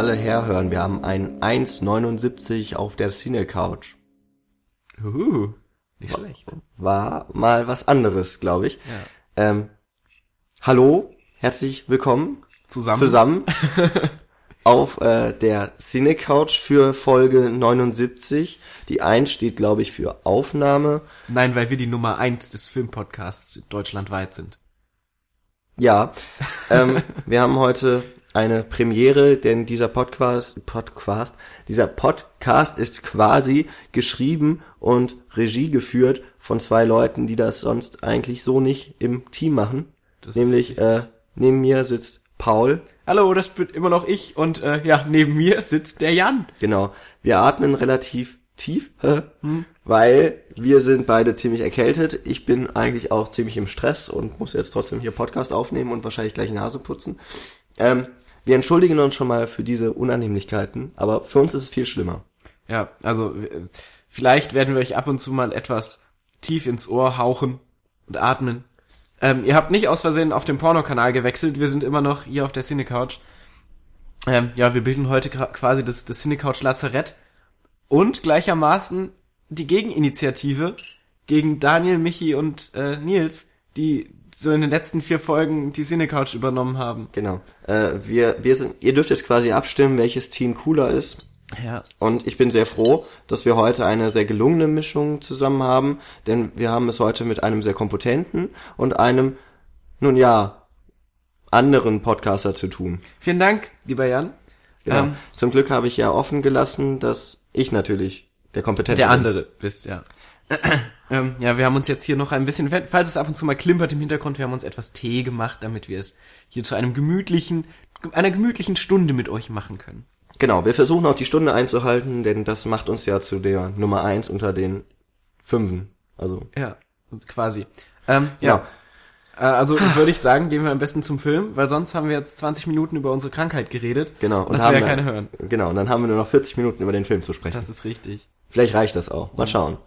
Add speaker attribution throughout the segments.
Speaker 1: alle herhören, wir haben ein 1,79 auf der Cine Couch.
Speaker 2: Uh, nicht schlecht.
Speaker 1: War mal was anderes, glaube ich.
Speaker 2: Ja.
Speaker 1: Ähm, hallo, herzlich willkommen
Speaker 2: Zusammen.
Speaker 1: zusammen auf äh, der Cine Couch für Folge 79. Die 1 steht, glaube ich, für Aufnahme.
Speaker 2: Nein, weil wir die Nummer eins des Filmpodcasts deutschlandweit sind.
Speaker 1: Ja, ähm, wir haben heute eine Premiere, denn dieser Podcast, Podcast, dieser Podcast ist quasi geschrieben und Regie geführt von zwei Leuten, die das sonst eigentlich so nicht im Team machen.
Speaker 2: Das
Speaker 1: Nämlich äh, neben mir sitzt Paul.
Speaker 2: Hallo, das bin immer noch ich und äh, ja, neben mir sitzt der Jan.
Speaker 1: Genau. Wir atmen relativ tief, äh, weil wir sind beide ziemlich erkältet. Ich bin eigentlich auch ziemlich im Stress und muss jetzt trotzdem hier Podcast aufnehmen und wahrscheinlich gleich Nase putzen. Ähm, wir entschuldigen uns schon mal für diese Unannehmlichkeiten, aber für uns ist es viel schlimmer.
Speaker 2: Ja, also äh, vielleicht werden wir euch ab und zu mal etwas tief ins Ohr hauchen und atmen. Ähm, ihr habt nicht aus Versehen auf dem Pornokanal gewechselt, wir sind immer noch hier auf der Cinecouch. Ähm, ja, wir bilden heute quasi das, das Cinecouch Lazarett und gleichermaßen die Gegeninitiative gegen Daniel, Michi und äh, Nils, die so in den letzten vier Folgen die Cinecouch übernommen haben.
Speaker 1: Genau. Äh, wir, wir sind, ihr dürft jetzt quasi abstimmen, welches Team cooler ist.
Speaker 2: Ja.
Speaker 1: Und ich bin sehr froh, dass wir heute eine sehr gelungene Mischung zusammen haben, denn wir haben es heute mit einem sehr kompetenten und einem, nun ja, anderen Podcaster zu tun.
Speaker 2: Vielen Dank, lieber Jan.
Speaker 1: Genau.
Speaker 2: Ähm,
Speaker 1: Zum Glück habe ich ja offen gelassen, dass ich natürlich der kompetente
Speaker 2: Der andere bist, ja. ähm, ja, wir haben uns jetzt hier noch ein bisschen, falls es ab und zu mal klimpert im Hintergrund, wir haben uns etwas Tee gemacht, damit wir es hier zu einem gemütlichen, einer gemütlichen Stunde mit euch machen können.
Speaker 1: Genau, wir versuchen auch die Stunde einzuhalten, denn das macht uns ja zu der Nummer eins unter den Fünfen. Also,
Speaker 2: Ja, quasi. Ähm, ja. Äh, Also würde ich sagen, gehen wir am besten zum Film, weil sonst haben wir jetzt 20 Minuten über unsere Krankheit geredet.
Speaker 1: genau.
Speaker 2: Und das
Speaker 1: haben
Speaker 2: will ja
Speaker 1: wir-
Speaker 2: keiner hören.
Speaker 1: Genau, und dann haben wir nur noch 40 Minuten über den Film zu sprechen.
Speaker 2: Das ist richtig.
Speaker 1: Vielleicht reicht das auch. Mal schauen.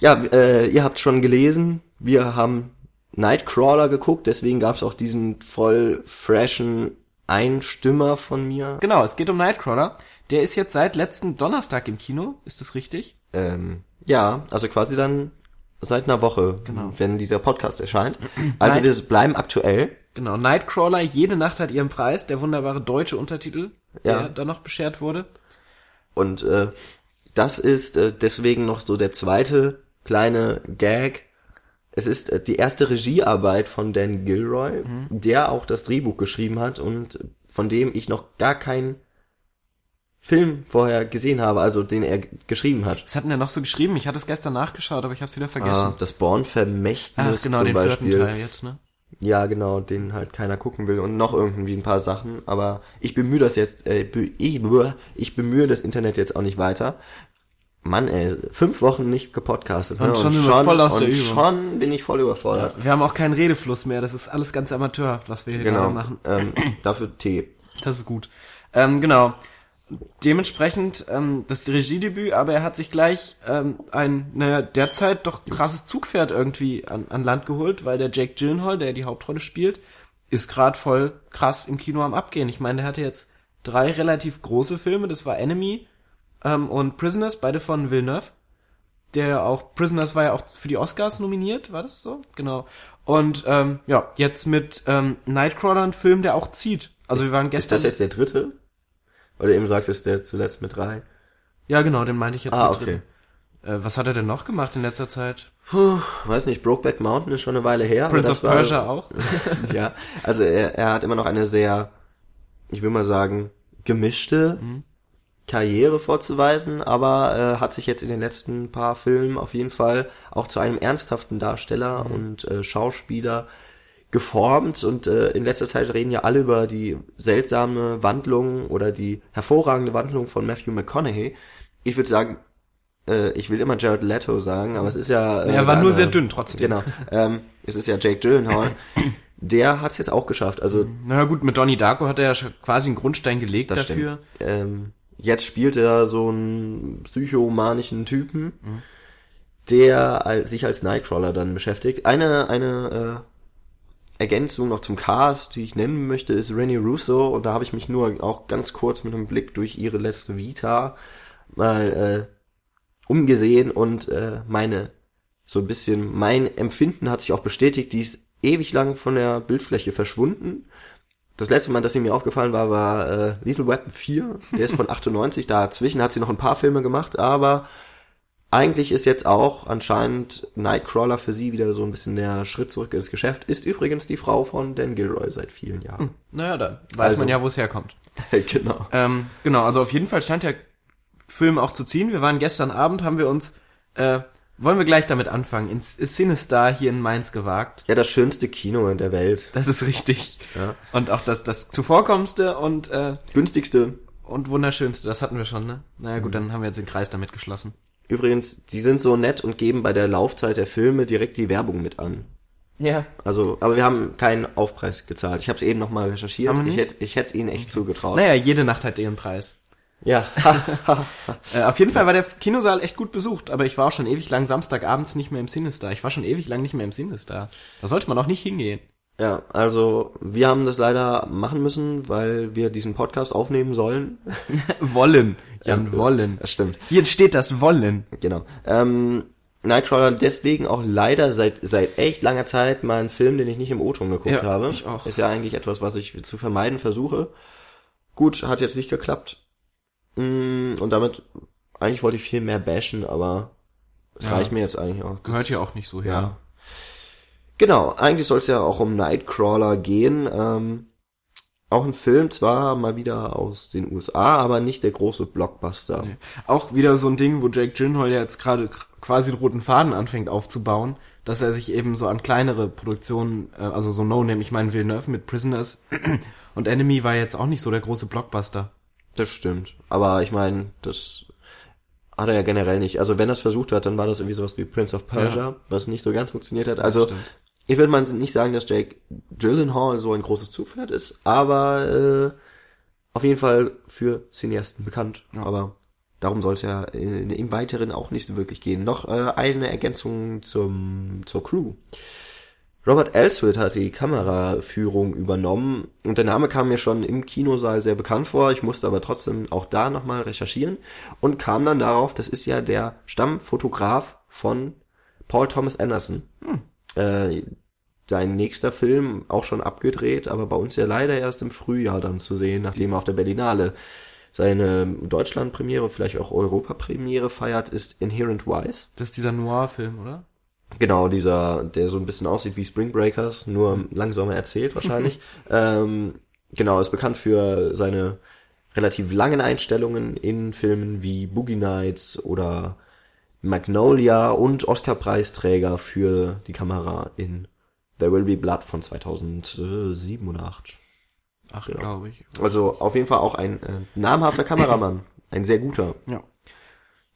Speaker 1: Ja, äh, ihr habt schon gelesen, wir haben Nightcrawler geguckt, deswegen gab's auch diesen voll freshen Einstimmer von mir.
Speaker 2: Genau, es geht um Nightcrawler. Der ist jetzt seit letzten Donnerstag im Kino, ist das richtig?
Speaker 1: Ähm, ja, also quasi dann seit einer Woche,
Speaker 2: Genau.
Speaker 1: wenn dieser Podcast erscheint. Also
Speaker 2: Nein.
Speaker 1: wir bleiben aktuell.
Speaker 2: Genau, Nightcrawler, jede Nacht hat ihren Preis, der wunderbare deutsche Untertitel,
Speaker 1: Ja.
Speaker 2: der da noch beschert wurde.
Speaker 1: Und äh, das ist äh, deswegen noch so der zweite kleine Gag. Es ist äh, die erste Regiearbeit von Dan Gilroy, der auch das Drehbuch geschrieben hat und von dem ich noch gar keinen Film vorher gesehen habe, also den er geschrieben hat.
Speaker 2: Was hat denn der noch so geschrieben? Ich hatte es gestern nachgeschaut, aber ich habe es wieder vergessen.
Speaker 1: Ah, das Born-Vermächtnis
Speaker 2: Ach, genau,
Speaker 1: zum
Speaker 2: den
Speaker 1: Beispiel.
Speaker 2: vierten Teil jetzt, ne?
Speaker 1: Ja, genau, den halt keiner gucken will und noch irgendwie ein paar Sachen. Aber ich bemühe das jetzt, äh, ich bemühe das Internet jetzt auch nicht weiter. Mann, ey, fünf Wochen nicht gepodcastet.
Speaker 2: Und
Speaker 1: ne?
Speaker 2: schon sind wir voll aus der
Speaker 1: und
Speaker 2: Übung.
Speaker 1: schon bin ich voll überfordert.
Speaker 2: Wir haben auch keinen Redefluss mehr, das ist alles ganz amateurhaft, was wir hier
Speaker 1: Genau,
Speaker 2: gerade machen.
Speaker 1: ähm, dafür Tee.
Speaker 2: Das ist gut. Ähm, genau. Dementsprechend ähm, das Regiedebüt, aber er hat sich gleich ähm, ein, naja, derzeit doch krasses Zugpferd irgendwie an, an Land geholt, weil der Jake Gyllenhaal, der die Hauptrolle spielt, ist gerade voll krass im Kino am Abgehen. Ich meine, der hatte jetzt drei relativ große Filme, das war Enemy ähm, und Prisoners, beide von Villeneuve. Der auch, Prisoners war ja auch für die Oscars nominiert, war das so? Genau. Und ähm, ja, jetzt mit ähm, Nightcrawler ein Film, der auch zieht. Also wir waren
Speaker 1: Ist
Speaker 2: gestern.
Speaker 1: das jetzt der dritte? Eben sagst du, ist der zuletzt mit drei?
Speaker 2: Ja, genau, den meinte ich jetzt
Speaker 1: Ah,
Speaker 2: mit
Speaker 1: okay.
Speaker 2: drin. Äh, was hat er denn noch gemacht in letzter Zeit?
Speaker 1: Puh, weiß nicht, Brokeback Mountain ist schon eine Weile her.
Speaker 2: Prince of
Speaker 1: war-
Speaker 2: Persia auch.
Speaker 1: ja, also er, er hat immer noch eine sehr, ich will mal sagen, gemischte
Speaker 2: Mhm.
Speaker 1: Karriere vorzuweisen, aber äh, hat sich jetzt in den letzten paar Filmen auf jeden Fall auch zu einem ernsthaften Darsteller
Speaker 2: Mhm.
Speaker 1: und äh, Schauspieler geformt und äh, in letzter Zeit reden ja alle über die seltsame Wandlung oder die hervorragende Wandlung von Matthew McConaughey. Ich würde sagen, äh, ich will immer Jared Leto sagen, aber es ist ja... Äh,
Speaker 2: er war
Speaker 1: der
Speaker 2: nur sehr dünn trotzdem.
Speaker 1: Genau. Ähm, es ist ja Jake Gyllenhaal. Der hat es jetzt auch geschafft. Also
Speaker 2: Naja gut, mit Donnie Darko hat er ja schon quasi einen Grundstein gelegt dafür.
Speaker 1: Ähm, jetzt spielt er so einen psychomanischen Typen, der al- sich als Nightcrawler dann beschäftigt. Eine eine Ergänzung noch zum Cast, die ich nennen möchte, ist Rennie Russo und da habe ich mich nur auch ganz kurz mit einem Blick durch ihre letzte Vita mal äh, umgesehen und äh, meine so ein bisschen mein Empfinden hat sich auch bestätigt, die ist ewig lang von der Bildfläche verschwunden. Das letzte Mal, dass sie mir aufgefallen war, war äh, Little Weapon 4. Der ist von 98. Dazwischen hat sie noch ein paar Filme gemacht, aber eigentlich ist jetzt auch anscheinend Nightcrawler für sie wieder so ein bisschen der Schritt zurück ins Geschäft. Ist übrigens die Frau von Dan Gilroy seit vielen Jahren. Hm,
Speaker 2: naja, dann weiß also, man ja, wo es herkommt.
Speaker 1: genau.
Speaker 2: Ähm, genau, also auf jeden Fall scheint der Film auch zu ziehen. Wir waren gestern Abend, haben wir uns äh, wollen wir gleich damit anfangen? Ins Cinestar hier in Mainz gewagt.
Speaker 1: Ja, das schönste Kino in der Welt.
Speaker 2: Das ist richtig. Ja. Und auch das, das zuvorkommendste und äh,
Speaker 1: günstigste.
Speaker 2: Und wunderschönste, das hatten wir schon, ne? Naja gut, dann haben wir jetzt den Kreis damit geschlossen.
Speaker 1: Übrigens, die sind so nett und geben bei der Laufzeit der Filme direkt die Werbung mit an.
Speaker 2: Ja.
Speaker 1: Also, aber wir haben keinen Aufpreis gezahlt. Ich habe es eben nochmal recherchiert. Ich hätte ich hätte es ihnen echt zugetraut.
Speaker 2: Naja, jede Nacht hat ihren Preis.
Speaker 1: Ja.
Speaker 2: äh, auf jeden Fall war der Kinosaal echt gut besucht, aber ich war auch schon ewig lang Samstagabends nicht mehr im Sinister. Ich war schon ewig lang nicht mehr im Sinister. Da sollte man auch nicht hingehen.
Speaker 1: Ja, also wir haben das leider machen müssen, weil wir diesen Podcast aufnehmen sollen.
Speaker 2: wollen. Jan, ja, wollen.
Speaker 1: Das stimmt.
Speaker 2: Hier steht das Wollen.
Speaker 1: Genau. Ähm, Nightcrawler deswegen auch leider seit seit echt langer Zeit mal ein Film, den ich nicht im O-Ton geguckt ja, habe. Ich auch. Ist ja eigentlich etwas, was ich zu vermeiden versuche. Gut, hat jetzt nicht geklappt. Mm, und damit, eigentlich wollte ich viel mehr bashen, aber es ja, reicht mir jetzt eigentlich auch.
Speaker 2: Gehört ja auch nicht so her. Ja.
Speaker 1: Genau, eigentlich soll es ja auch um Nightcrawler gehen. Ähm, auch ein Film, zwar mal wieder aus den USA, aber nicht der große Blockbuster. Nee.
Speaker 2: Auch wieder so ein Ding, wo Jake Gyllenhaal jetzt gerade quasi den roten Faden anfängt aufzubauen, dass er sich eben so an kleinere Produktionen, äh, also so No Name, ich meine Villeneuve mit Prisoners und Enemy war jetzt auch nicht so der große Blockbuster.
Speaker 1: Das stimmt. Aber ich meine, das hat er ja generell nicht. Also wenn er es versucht hat, dann war das irgendwie sowas wie Prince of Persia, ja. was nicht so ganz funktioniert hat. Also ich würde mal nicht sagen, dass Jake Gyllenhaal so ein großes Zugpferd ist, aber äh, auf jeden Fall für Cineasten bekannt. Ja. Aber darum soll es ja im Weiteren auch nicht so wirklich gehen. Noch äh, eine Ergänzung zum zur Crew. Robert Elswit hat die Kameraführung übernommen und der Name kam mir schon im Kinosaal sehr bekannt vor. Ich musste aber trotzdem auch da nochmal recherchieren und kam dann darauf, das ist ja der Stammfotograf von Paul Thomas Anderson. Hm. Äh, sein nächster Film auch schon abgedreht, aber bei uns ja leider erst im Frühjahr dann zu sehen, nachdem er auf der Berlinale seine Deutschland-Premiere, vielleicht auch Europa-Premiere feiert, ist Inherent Wise.
Speaker 2: Das ist dieser Noir-Film, oder?
Speaker 1: Genau, dieser, der so ein bisschen aussieht wie Spring Breakers, nur mhm. langsamer erzählt wahrscheinlich. ähm, genau, ist bekannt für seine relativ langen Einstellungen in Filmen wie Boogie Nights oder Magnolia und Oscar-Preisträger für die Kamera in There Will Be Blood von 2007 oder 8.
Speaker 2: Ach, genau. glaube ich.
Speaker 1: Also auf jeden Fall auch ein äh, namhafter Kameramann. Ein sehr guter.
Speaker 2: Ja.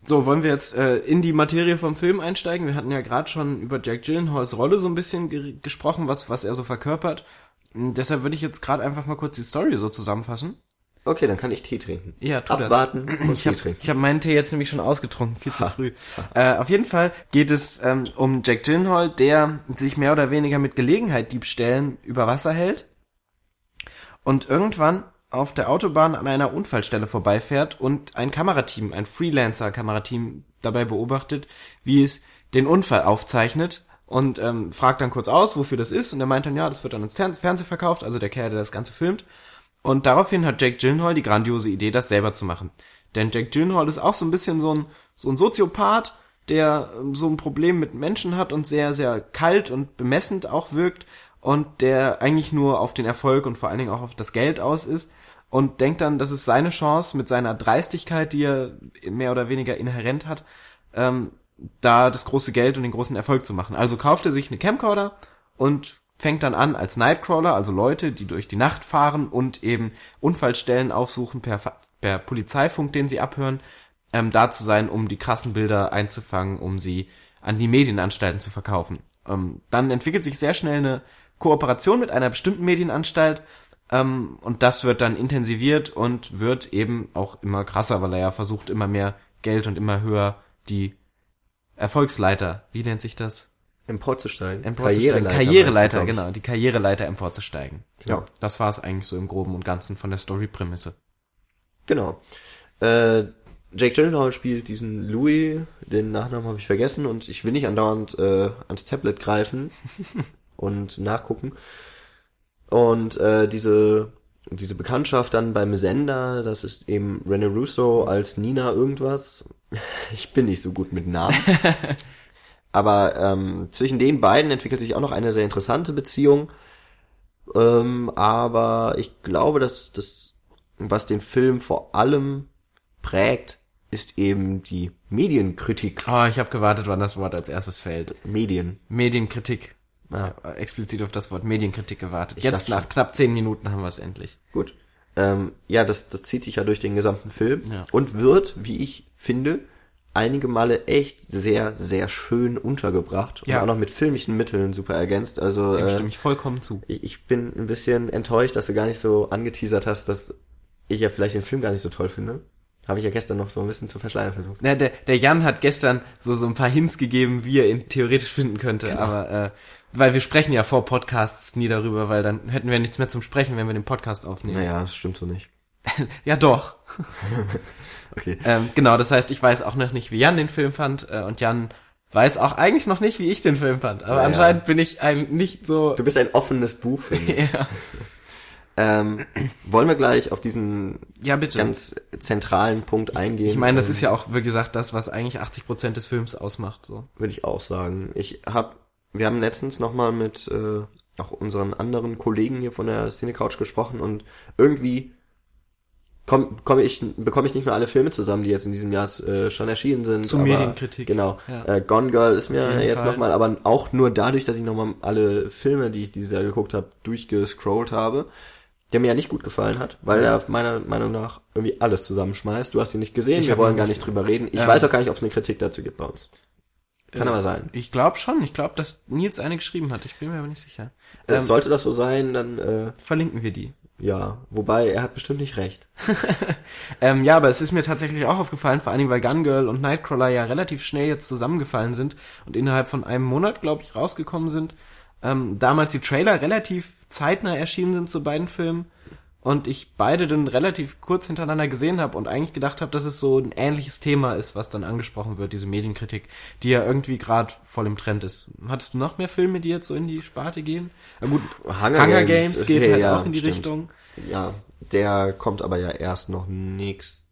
Speaker 2: So, wollen wir jetzt äh, in die Materie vom Film einsteigen? Wir hatten ja gerade schon über Jack Gyllenhaals Rolle so ein bisschen ge gesprochen, was, was er so verkörpert. Und deshalb würde ich jetzt gerade einfach mal kurz die Story so zusammenfassen.
Speaker 1: Okay, dann kann ich Tee trinken.
Speaker 2: Ja, tu
Speaker 1: Abwarten
Speaker 2: das. und ich Tee hab, trinken. Ich habe meinen Tee jetzt nämlich schon ausgetrunken, viel zu früh. Äh, auf jeden Fall geht es ähm, um Jack Gyllenhaal, der sich mehr oder weniger mit Gelegenheit Diebstählen über Wasser hält. Und irgendwann auf der Autobahn an einer Unfallstelle vorbeifährt und ein Kamerateam, ein Freelancer-Kamerateam dabei beobachtet, wie es den Unfall aufzeichnet und ähm, fragt dann kurz aus, wofür das ist und er meint dann, ja, das wird dann ins Fernsehen verkauft, also der Kerl, der das Ganze filmt. Und daraufhin hat Jake Gyllenhaal die grandiose Idee, das selber zu machen. Denn Jake Gyllenhaal ist auch so ein bisschen so ein, so ein Soziopath, der ähm, so ein Problem mit Menschen hat und sehr, sehr kalt und bemessend auch wirkt und der eigentlich nur auf den Erfolg und vor allen Dingen auch auf das Geld aus ist und denkt dann, das ist seine Chance mit seiner Dreistigkeit, die er mehr oder weniger inhärent hat, ähm, da das große Geld und den großen Erfolg zu machen. Also kauft er sich eine Camcorder und fängt dann an als Nightcrawler, also Leute, die durch die Nacht fahren und eben Unfallstellen aufsuchen per, per Polizeifunk, den sie abhören, ähm, da zu sein, um die krassen Bilder einzufangen, um sie an die Medienanstalten zu verkaufen. Ähm, dann entwickelt sich sehr schnell eine Kooperation mit einer bestimmten Medienanstalt ähm, und das wird dann intensiviert und wird eben auch immer krasser, weil er ja versucht, immer mehr Geld und immer höher die Erfolgsleiter, wie nennt sich das?
Speaker 1: Emporzusteigen.
Speaker 2: Emporzusteigen.
Speaker 1: Karriereleiter,
Speaker 2: Karriereleiter, genau, die Karriereleiter emporzusteigen.
Speaker 1: Genau.
Speaker 2: Ja, das war es eigentlich so im Groben und Ganzen von der Story-Prämisse.
Speaker 1: Genau. Äh, Jake Gyllenhaal spielt diesen Louis, den Nachnamen habe ich vergessen und ich will nicht andauernd äh, ans Tablet greifen und nachgucken. Und äh, diese diese Bekanntschaft dann beim Sender, das ist eben Rene Russo als Nina irgendwas. Ich bin nicht so gut mit Namen. Aber ähm, zwischen den beiden entwickelt sich auch noch eine sehr interessante Beziehung. Ähm, aber ich glaube, dass das, was den Film vor allem prägt, ist eben die Medienkritik.
Speaker 2: Oh, ich habe gewartet, wann das Wort als erstes fällt.
Speaker 1: Medien.
Speaker 2: Medienkritik.
Speaker 1: Ja.
Speaker 2: Hab explizit auf das Wort Medienkritik gewartet.
Speaker 1: Ich
Speaker 2: Jetzt nach knapp zehn Minuten haben wir es endlich.
Speaker 1: Gut. Ähm, ja, das, das zieht sich ja durch den gesamten Film
Speaker 2: Ja.
Speaker 1: und wird, wie ich finde, einige Male echt sehr, sehr schön untergebracht
Speaker 2: Ja.
Speaker 1: und auch noch mit filmischen Mitteln super ergänzt. Also
Speaker 2: Dem
Speaker 1: äh,
Speaker 2: stimme ich vollkommen zu.
Speaker 1: ich, ich bin ein bisschen enttäuscht, dass du gar nicht so angeteasert hast, dass ich ja vielleicht den Film gar nicht so toll finde. Habe ich ja gestern noch so ein bisschen zu verschleiern versucht.
Speaker 2: Na, der, der Jan hat gestern so, so ein paar Hints gegeben, wie er ihn theoretisch finden könnte,
Speaker 1: Genau.
Speaker 2: aber äh, weil wir sprechen ja vor Podcasts nie darüber, weil dann hätten wir nichts mehr zum Sprechen, wenn wir den Podcast aufnehmen.
Speaker 1: Naja, das stimmt so nicht.
Speaker 2: Ja, doch.
Speaker 1: Okay.
Speaker 2: Ähm, genau, das heißt, ich weiß auch noch nicht, wie Jan den Film fand äh, und Jan weiß auch eigentlich noch nicht, wie ich den Film fand. Aber
Speaker 1: Naja.
Speaker 2: anscheinend bin ich ein nicht so...
Speaker 1: Du bist ein offenes Buch,
Speaker 2: ja.
Speaker 1: ähm, wollen wir gleich auf diesen
Speaker 2: ja,
Speaker 1: ganz zentralen Punkt eingehen?
Speaker 2: ich meine, das
Speaker 1: Ähm,
Speaker 2: ist ja auch, wie gesagt, das, was eigentlich 80% des Films ausmacht. So.
Speaker 1: würde ich auch sagen. Ich hab, wir haben letztens nochmal mit äh, auch unseren anderen Kollegen hier von der Cine Couch gesprochen und irgendwie komm, komm ich, bekomme ich nicht mehr alle Filme zusammen, die jetzt in diesem Jahr äh, schon erschienen sind.
Speaker 2: Zur
Speaker 1: aber,
Speaker 2: Medienkritik.
Speaker 1: Genau.
Speaker 2: Ja.
Speaker 1: Äh, Gone Girl ist mir jetzt nochmal, aber auch nur dadurch, dass ich nochmal alle Filme, die ich dieses Jahr geguckt habe, durchgescrollt habe, der mir ja nicht gut gefallen hat, weil er meiner Meinung nach irgendwie alles zusammenschmeißt. Du hast ihn nicht gesehen,
Speaker 2: Ich
Speaker 1: wir wollen gar
Speaker 2: nicht-
Speaker 1: drüber reden. Ich
Speaker 2: Ähm,
Speaker 1: weiß auch gar nicht, ob es eine Kritik dazu gibt bei uns. Kann
Speaker 2: Äh,
Speaker 1: aber sein.
Speaker 2: Ich glaube schon. Ich glaube, dass Nils eine geschrieben hat. Ich bin mir aber nicht sicher.
Speaker 1: Äh,
Speaker 2: Ähm,
Speaker 1: Sollte das so sein, dann äh,
Speaker 2: verlinken wir die.
Speaker 1: ja. Wobei, er hat bestimmt nicht recht.
Speaker 2: Ähm, ja, aber es ist mir tatsächlich auch aufgefallen, vor allen Dingen, weil Gun Girl und Nightcrawler ja relativ schnell jetzt zusammengefallen sind und innerhalb von einem Monat, glaube ich, rausgekommen sind. Ähm, damals die Trailer relativ zeitnah erschienen sind zu beiden Filmen und ich beide dann relativ kurz hintereinander gesehen habe und eigentlich gedacht habe, dass es so ein ähnliches Thema ist, was dann angesprochen wird, diese Medienkritik, die ja irgendwie gerade voll im Trend ist. Hattest du noch mehr Filme, die jetzt so in die Sparte gehen? Na gut,
Speaker 1: Hunger Games,
Speaker 2: geht
Speaker 1: okay,
Speaker 2: halt
Speaker 1: ja,
Speaker 2: auch in die
Speaker 1: stimmt.
Speaker 2: Richtung.
Speaker 1: Ja, der kommt aber ja erst noch nix.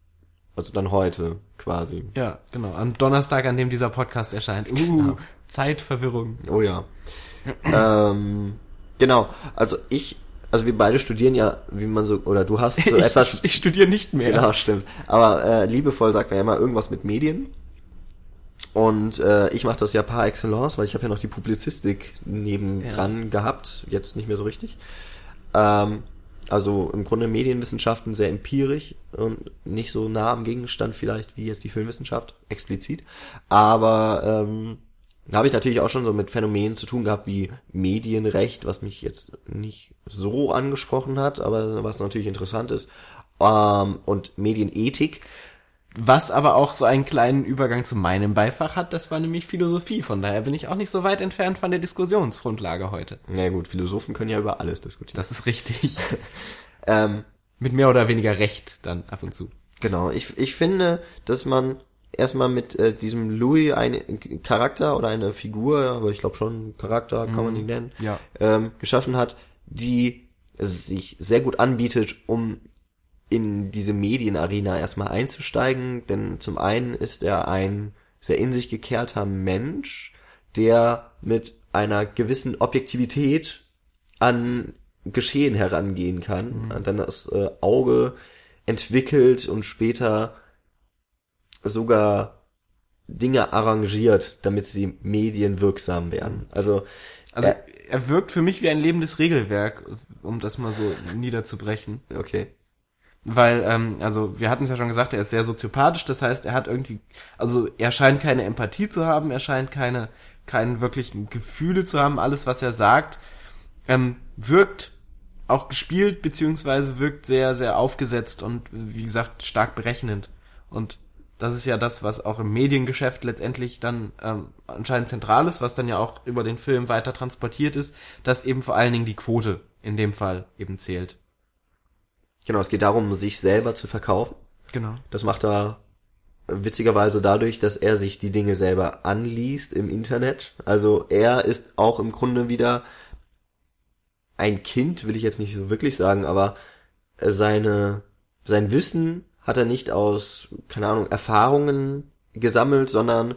Speaker 1: Also dann heute quasi.
Speaker 2: Ja, genau. Am Donnerstag, an dem dieser Podcast erscheint. Uh, Zeitverwirrung.
Speaker 1: Oh ja. ähm, genau. Also ich, also wir beide studieren ja, wie man so, oder du hast so etwas.
Speaker 2: ich, ich studiere nicht mehr.
Speaker 1: Genau, stimmt. Aber äh, liebevoll sagt man ja immer irgendwas mit Medien. Und äh, ich mache das ja par excellence, weil ich habe ja noch die Publizistik nebendran gehabt, jetzt nicht mehr so richtig. Ähm, also im Grunde Medienwissenschaften sehr empirisch und nicht so nah am Gegenstand vielleicht wie jetzt die Filmwissenschaft explizit. Aber ähm, habe ich natürlich auch schon so mit Phänomenen zu tun gehabt wie Medienrecht, was mich jetzt nicht so angesprochen hat, aber was natürlich interessant ist. Ähm, und Medienethik.
Speaker 2: Was aber auch so einen kleinen Übergang zu meinem Beifach hat, das war nämlich Philosophie. Von daher bin ich auch nicht so weit entfernt von der Diskussionsgrundlage heute.
Speaker 1: Na gut, Philosophen können ja über alles diskutieren.
Speaker 2: Das ist richtig.
Speaker 1: Ähm,
Speaker 2: Mit mehr oder weniger Recht dann ab und zu.
Speaker 1: Genau, ich, ich finde, dass man erstmal mit äh, diesem Louis einen Charakter oder eine Figur, aber ich glaube schon Charakter kann man ihn nennen,
Speaker 2: ja.
Speaker 1: ähm, geschaffen hat, die sich sehr gut anbietet, um in diese Medienarena erstmal einzusteigen, denn zum einen ist er ein sehr in sich gekehrter Mensch, der mit einer gewissen Objektivität an Geschehen herangehen kann, und dann das äh, Auge entwickelt und später sogar Dinge arrangiert, damit sie medienwirksam werden. Also,
Speaker 2: Also
Speaker 1: Äh.
Speaker 2: er wirkt für mich wie ein lebendes Regelwerk, um das mal so niederzubrechen.
Speaker 1: okay.
Speaker 2: Weil, ähm, also wir hatten es ja schon gesagt, er ist sehr soziopathisch, das heißt, er hat irgendwie, also er scheint keine Empathie zu haben, er scheint keine, keine wirklichen Gefühle zu haben, alles, was er sagt, ähm, wirkt auch gespielt, beziehungsweise wirkt sehr, sehr aufgesetzt und, wie gesagt, stark berechnend. Und das ist ja das, was auch im Mediengeschäft letztendlich dann ähm, anscheinend zentral ist, was dann ja auch über den Film weiter transportiert ist, dass eben vor allen Dingen die Quote in dem Fall eben zählt.
Speaker 1: Genau, es geht darum, sich selber zu verkaufen.
Speaker 2: Genau.
Speaker 1: Das macht er witzigerweise dadurch, dass er sich die Dinge selber anliest im Internet. Also er ist auch im Grunde wieder ein Kind, will ich jetzt nicht so wirklich sagen, aber seine, sein Wissen hat er nicht aus, keine Ahnung, Erfahrungen gesammelt, sondern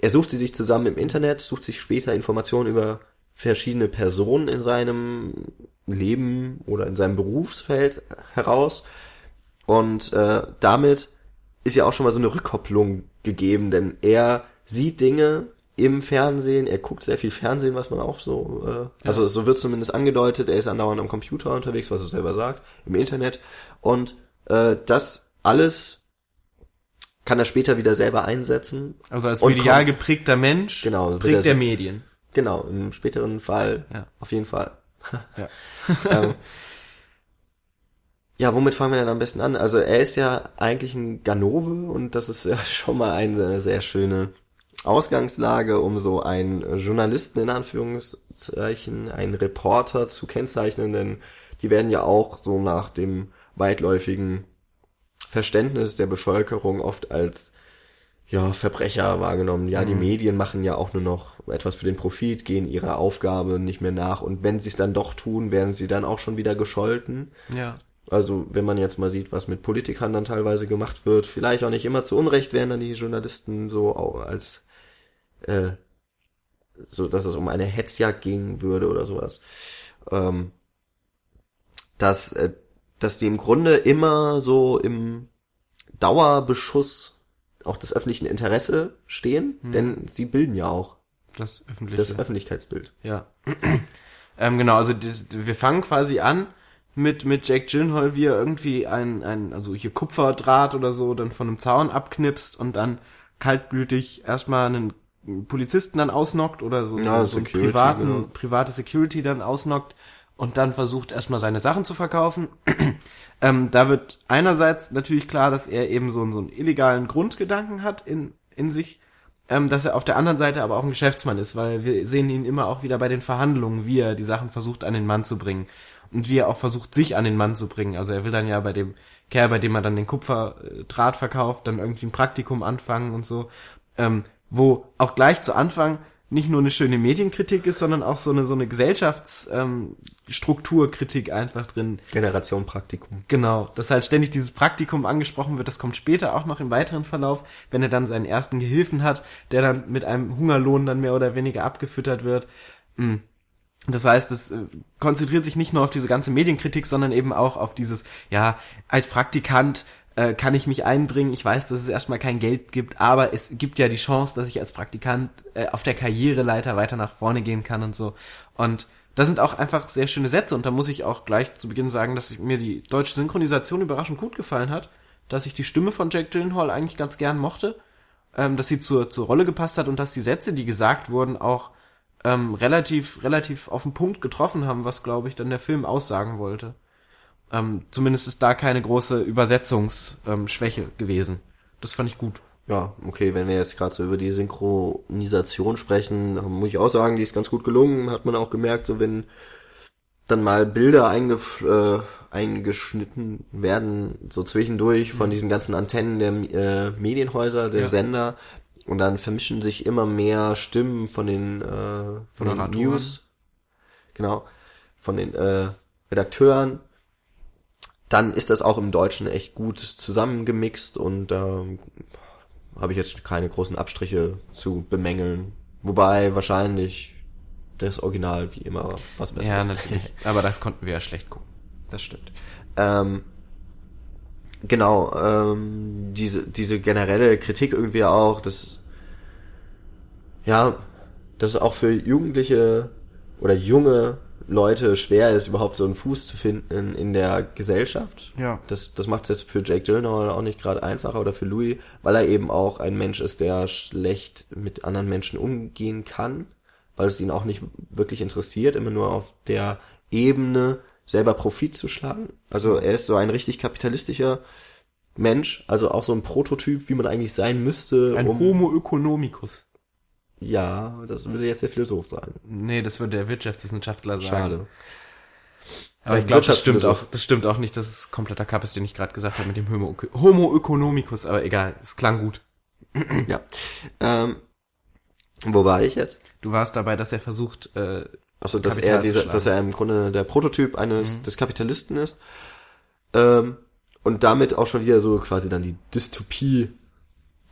Speaker 1: er sucht sie sich zusammen im Internet, sucht sich später Informationen über verschiedene Personen in seinem Leben oder in seinem Berufsfeld heraus. Und äh, damit ist ja auch schon mal so eine Rückkopplung gegeben, denn er sieht Dinge im Fernsehen, er guckt sehr viel Fernsehen, was man auch so, äh, also so wird zumindest angedeutet, er ist andauernd am Computer unterwegs, was er selber sagt, im Internet. Und äh, das alles kann er später wieder selber einsetzen.
Speaker 2: Also als medial
Speaker 1: kommt-
Speaker 2: geprägter Mensch
Speaker 1: Genau, er
Speaker 2: prägt er
Speaker 1: so-
Speaker 2: Medien.
Speaker 1: Genau, im späteren Fall
Speaker 2: Ja.
Speaker 1: auf jeden Fall.
Speaker 2: Ja.
Speaker 1: ähm, ja, womit fangen wir denn am besten an? Also er ist ja eigentlich ein Ganove und das ist ja schon mal eine sehr schöne Ausgangslage, um so einen Journalisten in Anführungszeichen, einen Reporter zu kennzeichnen, denn die werden ja auch so nach dem weitläufigen Verständnis der Bevölkerung oft als ja, Verbrecher wahrgenommen. Ja, die Medien machen ja auch nur noch etwas für den Profit, gehen ihrer Aufgabe nicht mehr nach und wenn sie es dann doch tun, werden sie dann auch schon wieder gescholten.
Speaker 2: Ja.
Speaker 1: Also wenn man jetzt mal sieht, was mit Politikern dann teilweise gemacht wird, vielleicht auch nicht immer zu Unrecht werden dann die Journalisten so als äh, so, dass es um eine Hetzjagd gehen würde oder sowas. Ähm, dass, äh, dass die im Grunde immer so im Dauerbeschuss auch des öffentlichen Interesse stehen, denn sie bilden ja auch
Speaker 2: Das öffentliche.
Speaker 1: das Öffentlichkeitsbild.
Speaker 2: Ja. ähm, genau, also das, wir fangen quasi an mit, mit Jack Gyllenhaal, wie er irgendwie ein, ein, also hier Kupferdraht oder so, dann von einem Zaun abknipst und dann kaltblütig erstmal einen Polizisten dann ausnockt oder so,
Speaker 1: Ja,
Speaker 2: so einen
Speaker 1: Security,
Speaker 2: privaten,
Speaker 1: genau.
Speaker 2: private Security dann ausnockt und dann versucht erstmal seine Sachen zu verkaufen. ähm, da wird einerseits natürlich klar, dass er eben so, einen- so einen illegalen Grundgedanken hat in, in sich, ähm, dass er auf der anderen Seite aber auch ein Geschäftsmann ist, weil wir sehen ihn immer auch wieder bei den Verhandlungen, wie er die Sachen versucht an den Mann zu bringen und wie er auch versucht, sich an den Mann zu bringen. Also er will dann ja bei dem Kerl, bei dem er dann den Kupferdraht verkauft, dann irgendwie ein Praktikum anfangen und so, ähm, wo auch gleich zu Anfang nicht nur eine schöne Medienkritik ist, sondern auch so eine so eine Gesellschaftsstrukturkritik ähm, einfach drin.
Speaker 1: Generation Praktikum.
Speaker 2: Genau, dass halt ständig dieses Praktikum angesprochen wird, das kommt später auch noch im weiteren Verlauf, wenn er dann seinen ersten Gehilfen hat, der dann mit einem Hungerlohn dann mehr oder weniger abgefüttert wird. Mm. Das heißt, es äh, konzentriert sich nicht nur auf diese ganze Medienkritik, sondern eben auch auf dieses, ja, als Praktikant äh, kann ich mich einbringen. Ich weiß, dass es erstmal kein Geld gibt, aber es gibt ja die Chance, dass ich als Praktikant äh, auf der Karriereleiter weiter nach vorne gehen kann und so. Und das sind auch einfach sehr schöne Sätze und da muss ich auch gleich zu Beginn sagen, dass mir die deutsche Synchronisation überraschend gut gefallen hat, dass ich die Stimme von Jack Gyllenhaal eigentlich ganz gern mochte, ähm, dass sie zur, zur Rolle gepasst hat und dass die Sätze, die gesagt wurden, auch ähm, relativ, relativ auf den Punkt getroffen haben, was, glaube ich, dann der Film aussagen wollte. Ähm, zumindest ist da keine große Übersetzungsschwäche ähm, gewesen. Das fand ich gut.
Speaker 1: Ja, okay, wenn wir jetzt gerade so über die Synchronisation sprechen, muss ich auch sagen, die ist ganz gut gelungen, hat man auch gemerkt, so wenn dann mal Bilder äh, eingeschnitten werden, so zwischendurch von diesen ganzen Antennen der äh, Medienhäuser, der
Speaker 2: Ja.
Speaker 1: Sender, und dann vermischen sich immer mehr Stimmen von den, äh, von den. News, genau, von den äh, Redakteuren, dann ist das auch im Deutschen echt gut zusammengemixt und ähm, habe ich jetzt keine großen Abstriche zu bemängeln. Wobei wahrscheinlich das Original wie immer was besser
Speaker 2: Ja,
Speaker 1: ist.
Speaker 2: natürlich. Aber das konnten wir ja schlecht gucken.
Speaker 1: Das stimmt. Ähm, genau, ähm, diese, diese generelle Kritik irgendwie auch, dass ja, dass es auch für Jugendliche oder junge Leute schwer ist, überhaupt so einen Fuß zu finden in der Gesellschaft.
Speaker 2: Ja.
Speaker 1: Das, das macht es jetzt für Jake Gyllenhaal auch nicht gerade einfacher oder für Louis, weil er eben auch ein Mensch ist, der schlecht mit anderen Menschen umgehen kann, weil es ihn auch nicht wirklich interessiert, immer nur auf der Ebene selber Profit zu schlagen. Also er ist so ein richtig kapitalistischer Mensch, also auch so ein Prototyp, wie man eigentlich sein müsste.
Speaker 2: Ein
Speaker 1: um,
Speaker 2: Homo economicus.
Speaker 1: Ja, das würde jetzt der Philosoph sagen.
Speaker 2: Nee, das würde der Wirtschaftswissenschaftler sagen.
Speaker 1: Schade.
Speaker 2: Aber ich glaube, das stimmt auch, das stimmt auch nicht, dass es kompletter Kapp ist, den ich gerade gesagt habe mit dem Homo, Homo economicus, aber egal, es klang gut.
Speaker 1: Ja. Ähm, wo war ich jetzt?
Speaker 2: Du warst dabei, dass er versucht, äh,
Speaker 1: Also, dass
Speaker 2: Kapital
Speaker 1: er dieser, dass er im Grunde der Prototyp eines des Kapitalisten ist. Ähm, und damit auch schon wieder so quasi dann die Dystopie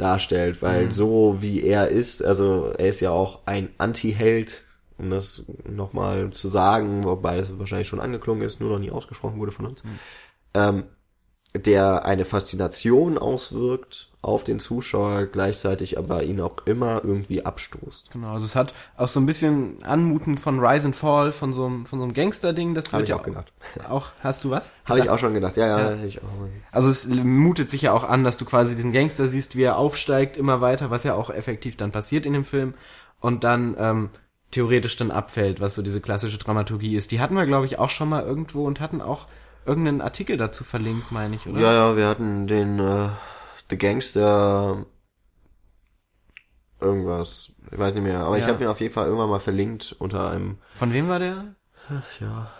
Speaker 1: darstellt, weil so wie er ist, also er ist ja auch ein Anti-Held, um das nochmal zu sagen, wobei es wahrscheinlich schon angeklungen ist, nur noch nie ausgesprochen wurde von uns, ähm, der eine Faszination auswirkt auf den Zuschauer, gleichzeitig aber ihn auch immer irgendwie abstoßt.
Speaker 2: Genau, also es hat auch so ein bisschen Anmuten von Rise and Fall, von so einem, von so einem Gangster-Ding. Das
Speaker 1: Habe ich
Speaker 2: ja
Speaker 1: auch gedacht.
Speaker 2: Auch, hast du was?
Speaker 1: Habe ich auch schon gedacht, ja, ja, hätte ich auch.
Speaker 2: Also es mutet sich ja auch an, dass du quasi diesen Gangster siehst, wie er aufsteigt, immer weiter, was ja auch effektiv dann passiert in dem Film. Und dann ähm, theoretisch dann abfällt, was so diese klassische Dramaturgie ist. Die hatten wir, glaube ich, auch schon mal irgendwo und hatten auch irgendeinen Artikel dazu verlinkt, meine ich, oder?
Speaker 1: Ja, ja, wir hatten den äh, The Gangster irgendwas, ich weiß nicht mehr, aber ich
Speaker 2: Ja.
Speaker 1: habe mir auf jeden Fall irgendwann mal verlinkt unter einem,
Speaker 2: Von wem war der?
Speaker 1: ja,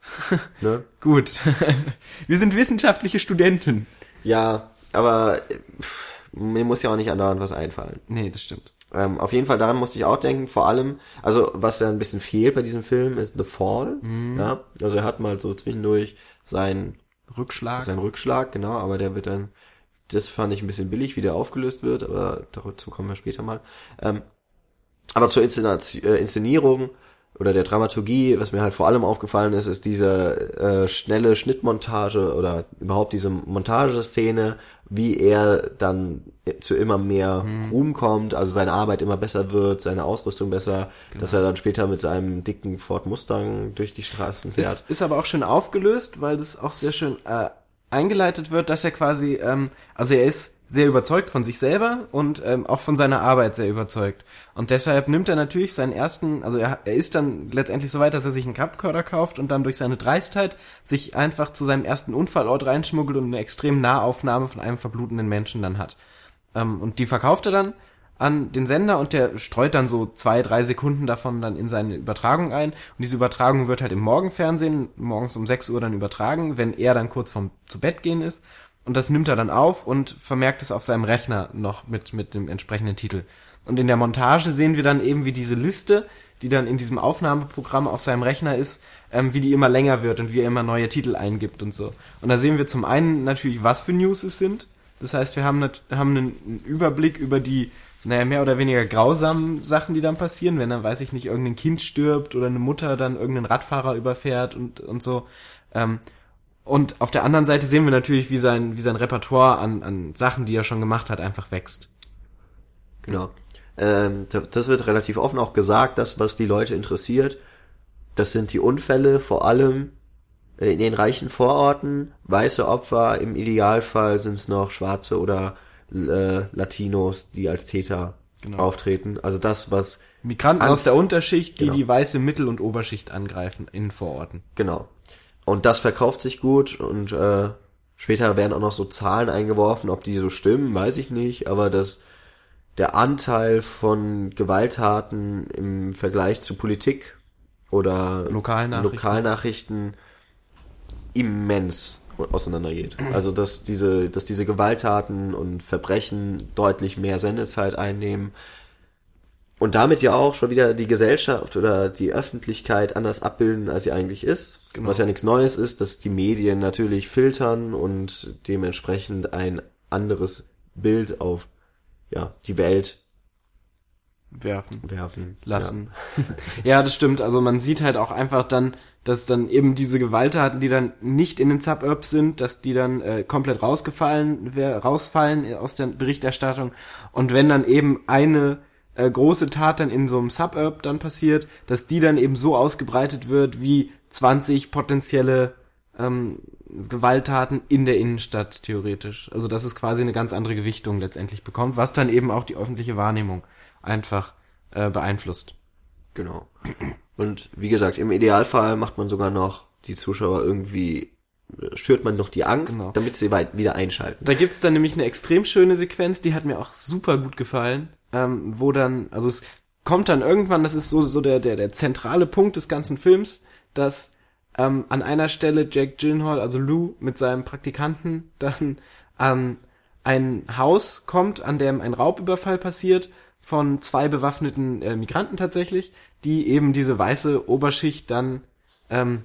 Speaker 1: ne?
Speaker 2: Gut. wir sind wissenschaftliche Studenten.
Speaker 1: Ja, aber äh, pff, mir muss ja auch nicht andauernd was einfallen.
Speaker 2: Nee, das stimmt.
Speaker 1: Ähm, auf jeden Fall daran musste ich auch denken, vor allem, also was ja ein bisschen fehlt bei diesem Film ist The Fall, ja, also er hat mal so zwischendurch sein
Speaker 2: Rückschlag.
Speaker 1: sein Rückschlag, genau, aber der wird dann, das fand ich ein bisschen billig, wie der aufgelöst wird, aber dazu kommen wir später mal. Ähm, aber zur äh, Inszenierung oder der Dramaturgie, was mir halt vor allem aufgefallen ist, ist diese äh, schnelle Schnittmontage oder überhaupt diese Montageszene, wie er dann zu immer mehr Ruhm kommt, also seine Arbeit immer besser wird, seine Ausrüstung besser, dass er dann später mit seinem dicken Ford Mustang durch die Straßen fährt.
Speaker 2: Ist, ist aber auch schön aufgelöst, weil das auch sehr schön äh, eingeleitet wird, dass er quasi, ähm, also er ist sehr überzeugt von sich selber und ähm, auch von seiner Arbeit sehr überzeugt. Und deshalb nimmt er natürlich seinen ersten, also er, er ist dann letztendlich so weit, dass er sich einen Cupcorder kauft und dann durch seine Dreistheit sich einfach zu seinem ersten Unfallort reinschmuggelt und eine extrem Nahaufnahme von einem verblutenden Menschen dann hat. Ähm, und die verkauft er dann an den Sender und der streut dann so zwei, drei Sekunden davon dann in seine Übertragung ein. Und diese Übertragung wird halt im Morgenfernsehen morgens um 6 Uhr dann übertragen, wenn er dann kurz vorm zu Bett gehen ist. Und das nimmt er dann auf und vermerkt es auf seinem Rechner noch mit, mit dem entsprechenden Titel. Und in der Montage sehen wir dann eben, wie diese Liste, die dann in diesem Aufnahmeprogramm auf seinem Rechner ist, ähm, wie die immer länger wird und wie er immer neue Titel eingibt und so. Und da sehen wir zum einen natürlich, was für News es sind. Das heißt, wir haben, haben einen Überblick über die, naja, mehr oder weniger grausamen Sachen, die dann passieren, wenn dann, weiß ich nicht, irgendein Kind stirbt oder eine Mutter dann irgendeinen Radfahrer überfährt und, und so. Ähm, und auf der anderen Seite sehen wir natürlich, wie sein, wie sein Repertoire an, an Sachen, die er schon gemacht hat, einfach wächst.
Speaker 1: Genau. Ähm, da- das wird relativ offen auch gesagt, das, was die Leute interessiert, das sind die Unfälle, vor allem äh, in den reichen Vororten, weiße Opfer, im Idealfall sind es noch Schwarze oder äh, Latinos, die als Täter
Speaker 2: Genau.
Speaker 1: auftreten. Also das, was,
Speaker 2: Migranten
Speaker 1: Angst-
Speaker 2: aus der Unterschicht, die
Speaker 1: Genau.
Speaker 2: die weiße Mittel- und Oberschicht angreifen in Vororten.
Speaker 1: genau. Und das verkauft sich gut und äh, später werden auch noch so Zahlen eingeworfen, ob die so stimmen, weiß ich nicht, aber das der Anteil von Gewalttaten im Vergleich zu Politik oder
Speaker 2: Lokalnachrichten.
Speaker 1: Lokalnachrichten immens auseinandergeht. Also dass diese, dass diese Gewalttaten und Verbrechen deutlich mehr Sendezeit einnehmen und damit ja auch schon wieder die Gesellschaft oder die Öffentlichkeit anders abbilden, als sie eigentlich ist.
Speaker 2: Genau.
Speaker 1: Was ja nichts Neues ist, dass die Medien natürlich filtern und dementsprechend ein anderes Bild auf ja, die Welt
Speaker 2: Werfen.
Speaker 1: werfen
Speaker 2: lassen. Ja. das stimmt. Also man sieht halt auch einfach dann, dass dann eben diese Gewalttaten, die dann nicht in den Suburbs sind, dass die dann äh, komplett rausgefallen, rausfallen aus der Berichterstattung. Und wenn dann eben eine äh, große Tat dann in so einem Suburb dann passiert, dass die dann eben so ausgebreitet wird wie 20 potenzielle ähm, Gewalttaten in der Innenstadt theoretisch. Also dass es quasi eine ganz andere Gewichtung letztendlich bekommt, was dann eben auch die öffentliche Wahrnehmung einfach äh, beeinflusst.
Speaker 1: Genau. Und wie gesagt, im Idealfall macht man sogar noch die Zuschauer irgendwie äh, schürt man noch die Angst,
Speaker 2: Genau.
Speaker 1: damit sie weit wieder einschalten.
Speaker 2: Da gibt's dann nämlich eine extrem schöne Sequenz, die hat mir auch super gut gefallen, ähm, wo dann, also es kommt dann irgendwann, das ist so, so der, der, der zentrale Punkt des ganzen Films, dass ähm, an einer Stelle Jack Gyllenhaal, also Lou, mit seinem Praktikanten dann an ein Haus kommt, an dem ein Raubüberfall passiert von zwei bewaffneten äh, Migranten tatsächlich, die eben diese weiße Oberschicht dann ähm,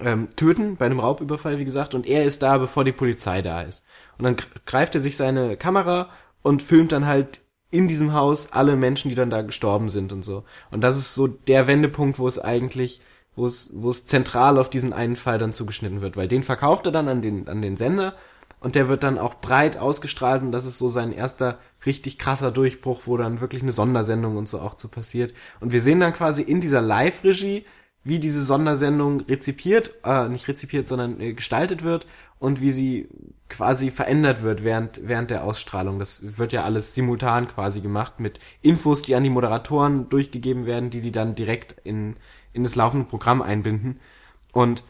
Speaker 2: ähm, töten bei einem Raubüberfall, wie gesagt, und er ist da, bevor die Polizei da ist. Und dann gr- greift er sich seine Kamera und filmt dann halt in diesem Haus alle Menschen, die dann da gestorben sind und so. Und das ist so der Wendepunkt, wo es eigentlich, wo es, wo es zentral auf diesen einen Fall dann zugeschnitten wird, weil den verkauft er dann an den, an den Sender und der wird dann auch breit ausgestrahlt und das ist so sein erster richtig krasser Durchbruch, wo dann wirklich eine Sondersendung und so auch zu passiert. Und wir sehen dann quasi in dieser Live-Regie, wie diese Sondersendung rezipiert, äh, nicht rezipiert, sondern äh, gestaltet wird und wie sie quasi verändert wird während, während der Ausstrahlung. Das wird ja alles simultan quasi gemacht mit Infos, die an die Moderatoren durchgegeben werden, die die dann direkt in, in das laufende Programm einbinden. Und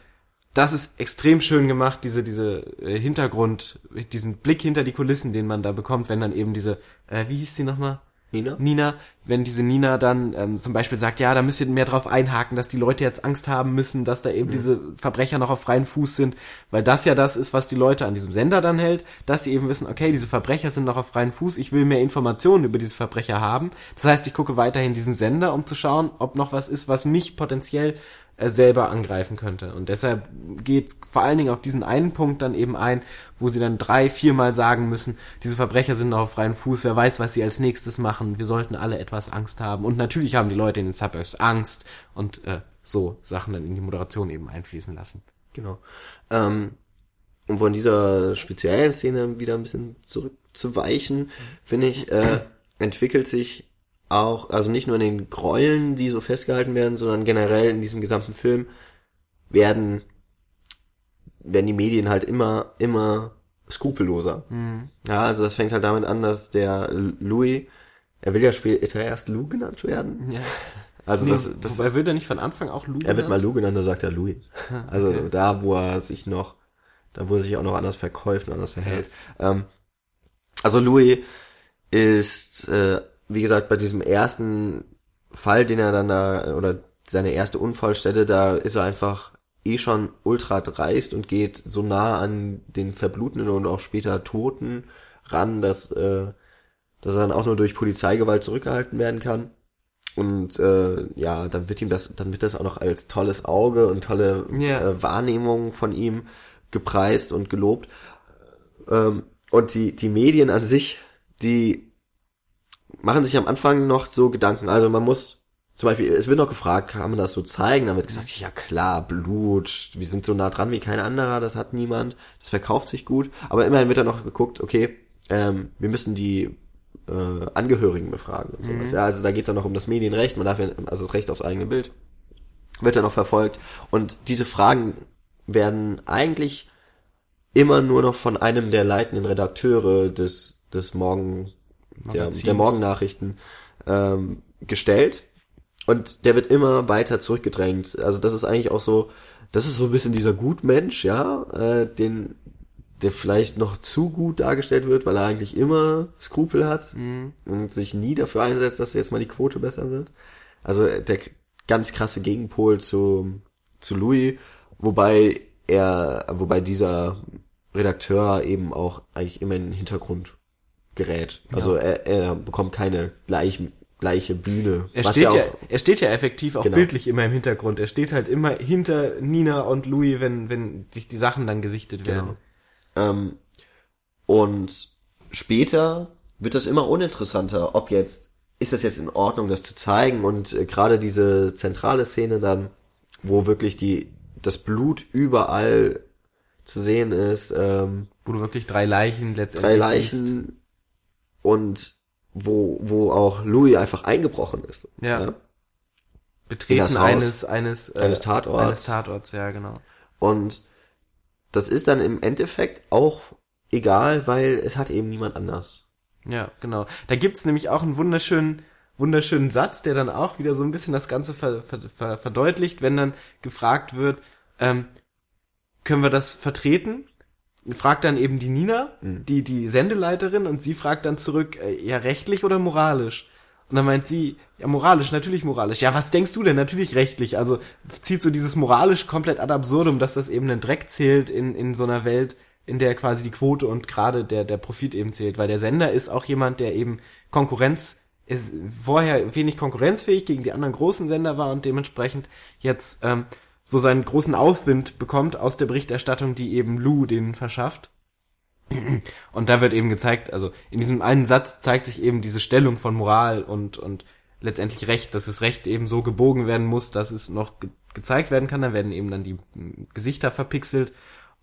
Speaker 2: das ist extrem schön gemacht, diese, diese äh, Hintergrund, diesen Blick hinter die Kulissen, den man da bekommt, wenn dann eben diese, äh, wie hieß sie nochmal?
Speaker 1: Nina?
Speaker 2: Nina, wenn diese Nina dann ähm, zum Beispiel sagt, ja, da müsst ihr mehr drauf einhaken, dass die Leute jetzt Angst haben müssen, dass da eben diese Verbrecher noch auf freien Fuß sind, weil das ja das ist, was die Leute an diesem Sender dann hält, dass sie eben wissen, okay, diese Verbrecher sind noch auf freien Fuß, ich will mehr Informationen über diese Verbrecher haben. Das heißt, ich gucke weiterhin diesen Sender, um zu schauen, ob noch was ist, was mich potenziell selber angreifen könnte. Und deshalb geht vor allen Dingen auf diesen einen Punkt dann eben ein, wo sie dann drei, viermal sagen müssen, diese Verbrecher sind auf freien Fuß, wer weiß, was sie als nächstes machen, wir sollten alle etwas Angst haben. Und natürlich haben die Leute in den Suburbs Angst und äh, so Sachen dann in die Moderation eben einfließen lassen.
Speaker 1: Genau. Ähm, um von dieser speziellen Szene wieder ein bisschen zurückzuweichen, finde ich, äh, entwickelt sich auch, also nicht nur in den Gräueln, die so festgehalten werden, sondern generell in diesem gesamten Film werden, werden die Medien halt immer, immer skrupelloser. Ja, also das fängt halt damit an, dass der Louis, er will ja später erst Lou genannt werden.
Speaker 2: Ja.
Speaker 1: Also
Speaker 2: Nee,
Speaker 1: das, das,
Speaker 2: wobei will der nicht von Anfang auch Lou
Speaker 1: er wird mal
Speaker 2: genannt?
Speaker 1: Lou genannt, da sagt er Louis. Also
Speaker 2: okay.
Speaker 1: da, wo er sich noch, da wo er sich auch noch anders verkäuft und anders verhält. Ähm, also Louis ist, äh, wie gesagt, bei diesem ersten Fall, den er dann da, oder seine erste Unfallstelle, da ist er einfach eh schon ultra dreist und geht so nah an den Verblutenden und auch später Toten ran, dass, äh, dass er dann auch nur durch Polizeigewalt zurückgehalten werden kann. Und äh, ja, dann wird ihm das, dann wird das auch noch als tolles Auge und tolle
Speaker 2: Ja.
Speaker 1: äh, Wahrnehmung von ihm gepreist und gelobt. Ähm, und die, die Medien an sich, die machen sich am Anfang noch so Gedanken. Also man muss zum Beispiel, es wird noch gefragt, kann man das so zeigen? Dann wird gesagt, ja klar, Blut, wir sind so nah dran wie kein anderer, das hat niemand, das verkauft sich gut. Aber immerhin wird dann noch geguckt, okay, ähm, wir müssen die äh, Angehörigen befragen und sowas. Ja, also da geht es dann noch um das Medienrecht, man darf ja, also das Recht aufs eigene Bild, wird dann noch verfolgt. Und diese Fragen werden eigentlich immer nur noch von einem der leitenden Redakteure des, des Morgen, der, der Morgennachrichten ähm, gestellt. Und der wird immer weiter zurückgedrängt. Also das ist eigentlich auch so, das ist so ein bisschen dieser Gutmensch, ja, äh, den, der vielleicht noch zu gut dargestellt wird, weil er eigentlich immer Skrupel hat und sich nie dafür einsetzt, dass jetzt mal die Quote besser wird. Also der ganz krasse Gegenpol zu, zu Louis, wobei er, wobei dieser Redakteur eben auch eigentlich immer in den Hintergrund gerät. Also er, er bekommt keine gleich, gleiche Bühne.
Speaker 2: Er steht ja,
Speaker 1: auch,
Speaker 2: er steht ja effektiv auch
Speaker 1: Genau.
Speaker 2: bildlich immer im Hintergrund. Er steht halt immer hinter Nina und Louis, wenn, wenn sich die Sachen dann gesichtet werden.
Speaker 1: Genau. Ähm, und später wird das immer uninteressanter, ob jetzt, ist das jetzt in Ordnung, das zu zeigen und äh, gerade diese zentrale Szene dann, wo wirklich die, das Blut überall zu sehen ist, ähm,
Speaker 2: Wo du wirklich drei Leichen letztendlich
Speaker 1: drei. Leichen und wo, wo auch Louis einfach eingebrochen ist.
Speaker 2: Ja.
Speaker 1: Das
Speaker 2: Betreten eines, eines, äh,
Speaker 1: Eines Tatorts.
Speaker 2: Eines Tatorts, ja, genau.
Speaker 1: Und das ist dann im Endeffekt auch egal, weil es hat eben niemand anders.
Speaker 2: Ja, genau. Da gibt's nämlich auch einen wunderschönen, wunderschönen Satz, der dann auch wieder so ein bisschen das Ganze ver, ver, ver, verdeutlicht, wenn dann gefragt wird, ähm, können wir das vertreten? Fragt dann eben die Nina, die, die Sendeleiterin, und sie fragt dann zurück, äh, ja, rechtlich oder moralisch? Und dann meint sie, ja, moralisch, natürlich moralisch. Ja, was denkst du denn? Natürlich rechtlich. Also zieht so dieses moralisch komplett ad absurdum, dass das eben einen Dreck zählt in, in so einer Welt, in der quasi die Quote und gerade der, der Profit eben zählt. Weil der Sender ist auch jemand, der eben Konkurrenz, ist vorher wenig konkurrenzfähig gegen die anderen großen Sender war und dementsprechend jetzt ähm, so seinen großen Aufwind bekommt aus der Berichterstattung, die eben Lou denen verschafft. Und da wird eben gezeigt, also in diesem einen Satz zeigt sich eben diese Stellung von Moral und, und letztendlich Recht, dass das Recht eben so gebogen werden muss, dass es noch ge gezeigt werden kann. Dann werden eben dann die Gesichter verpixelt.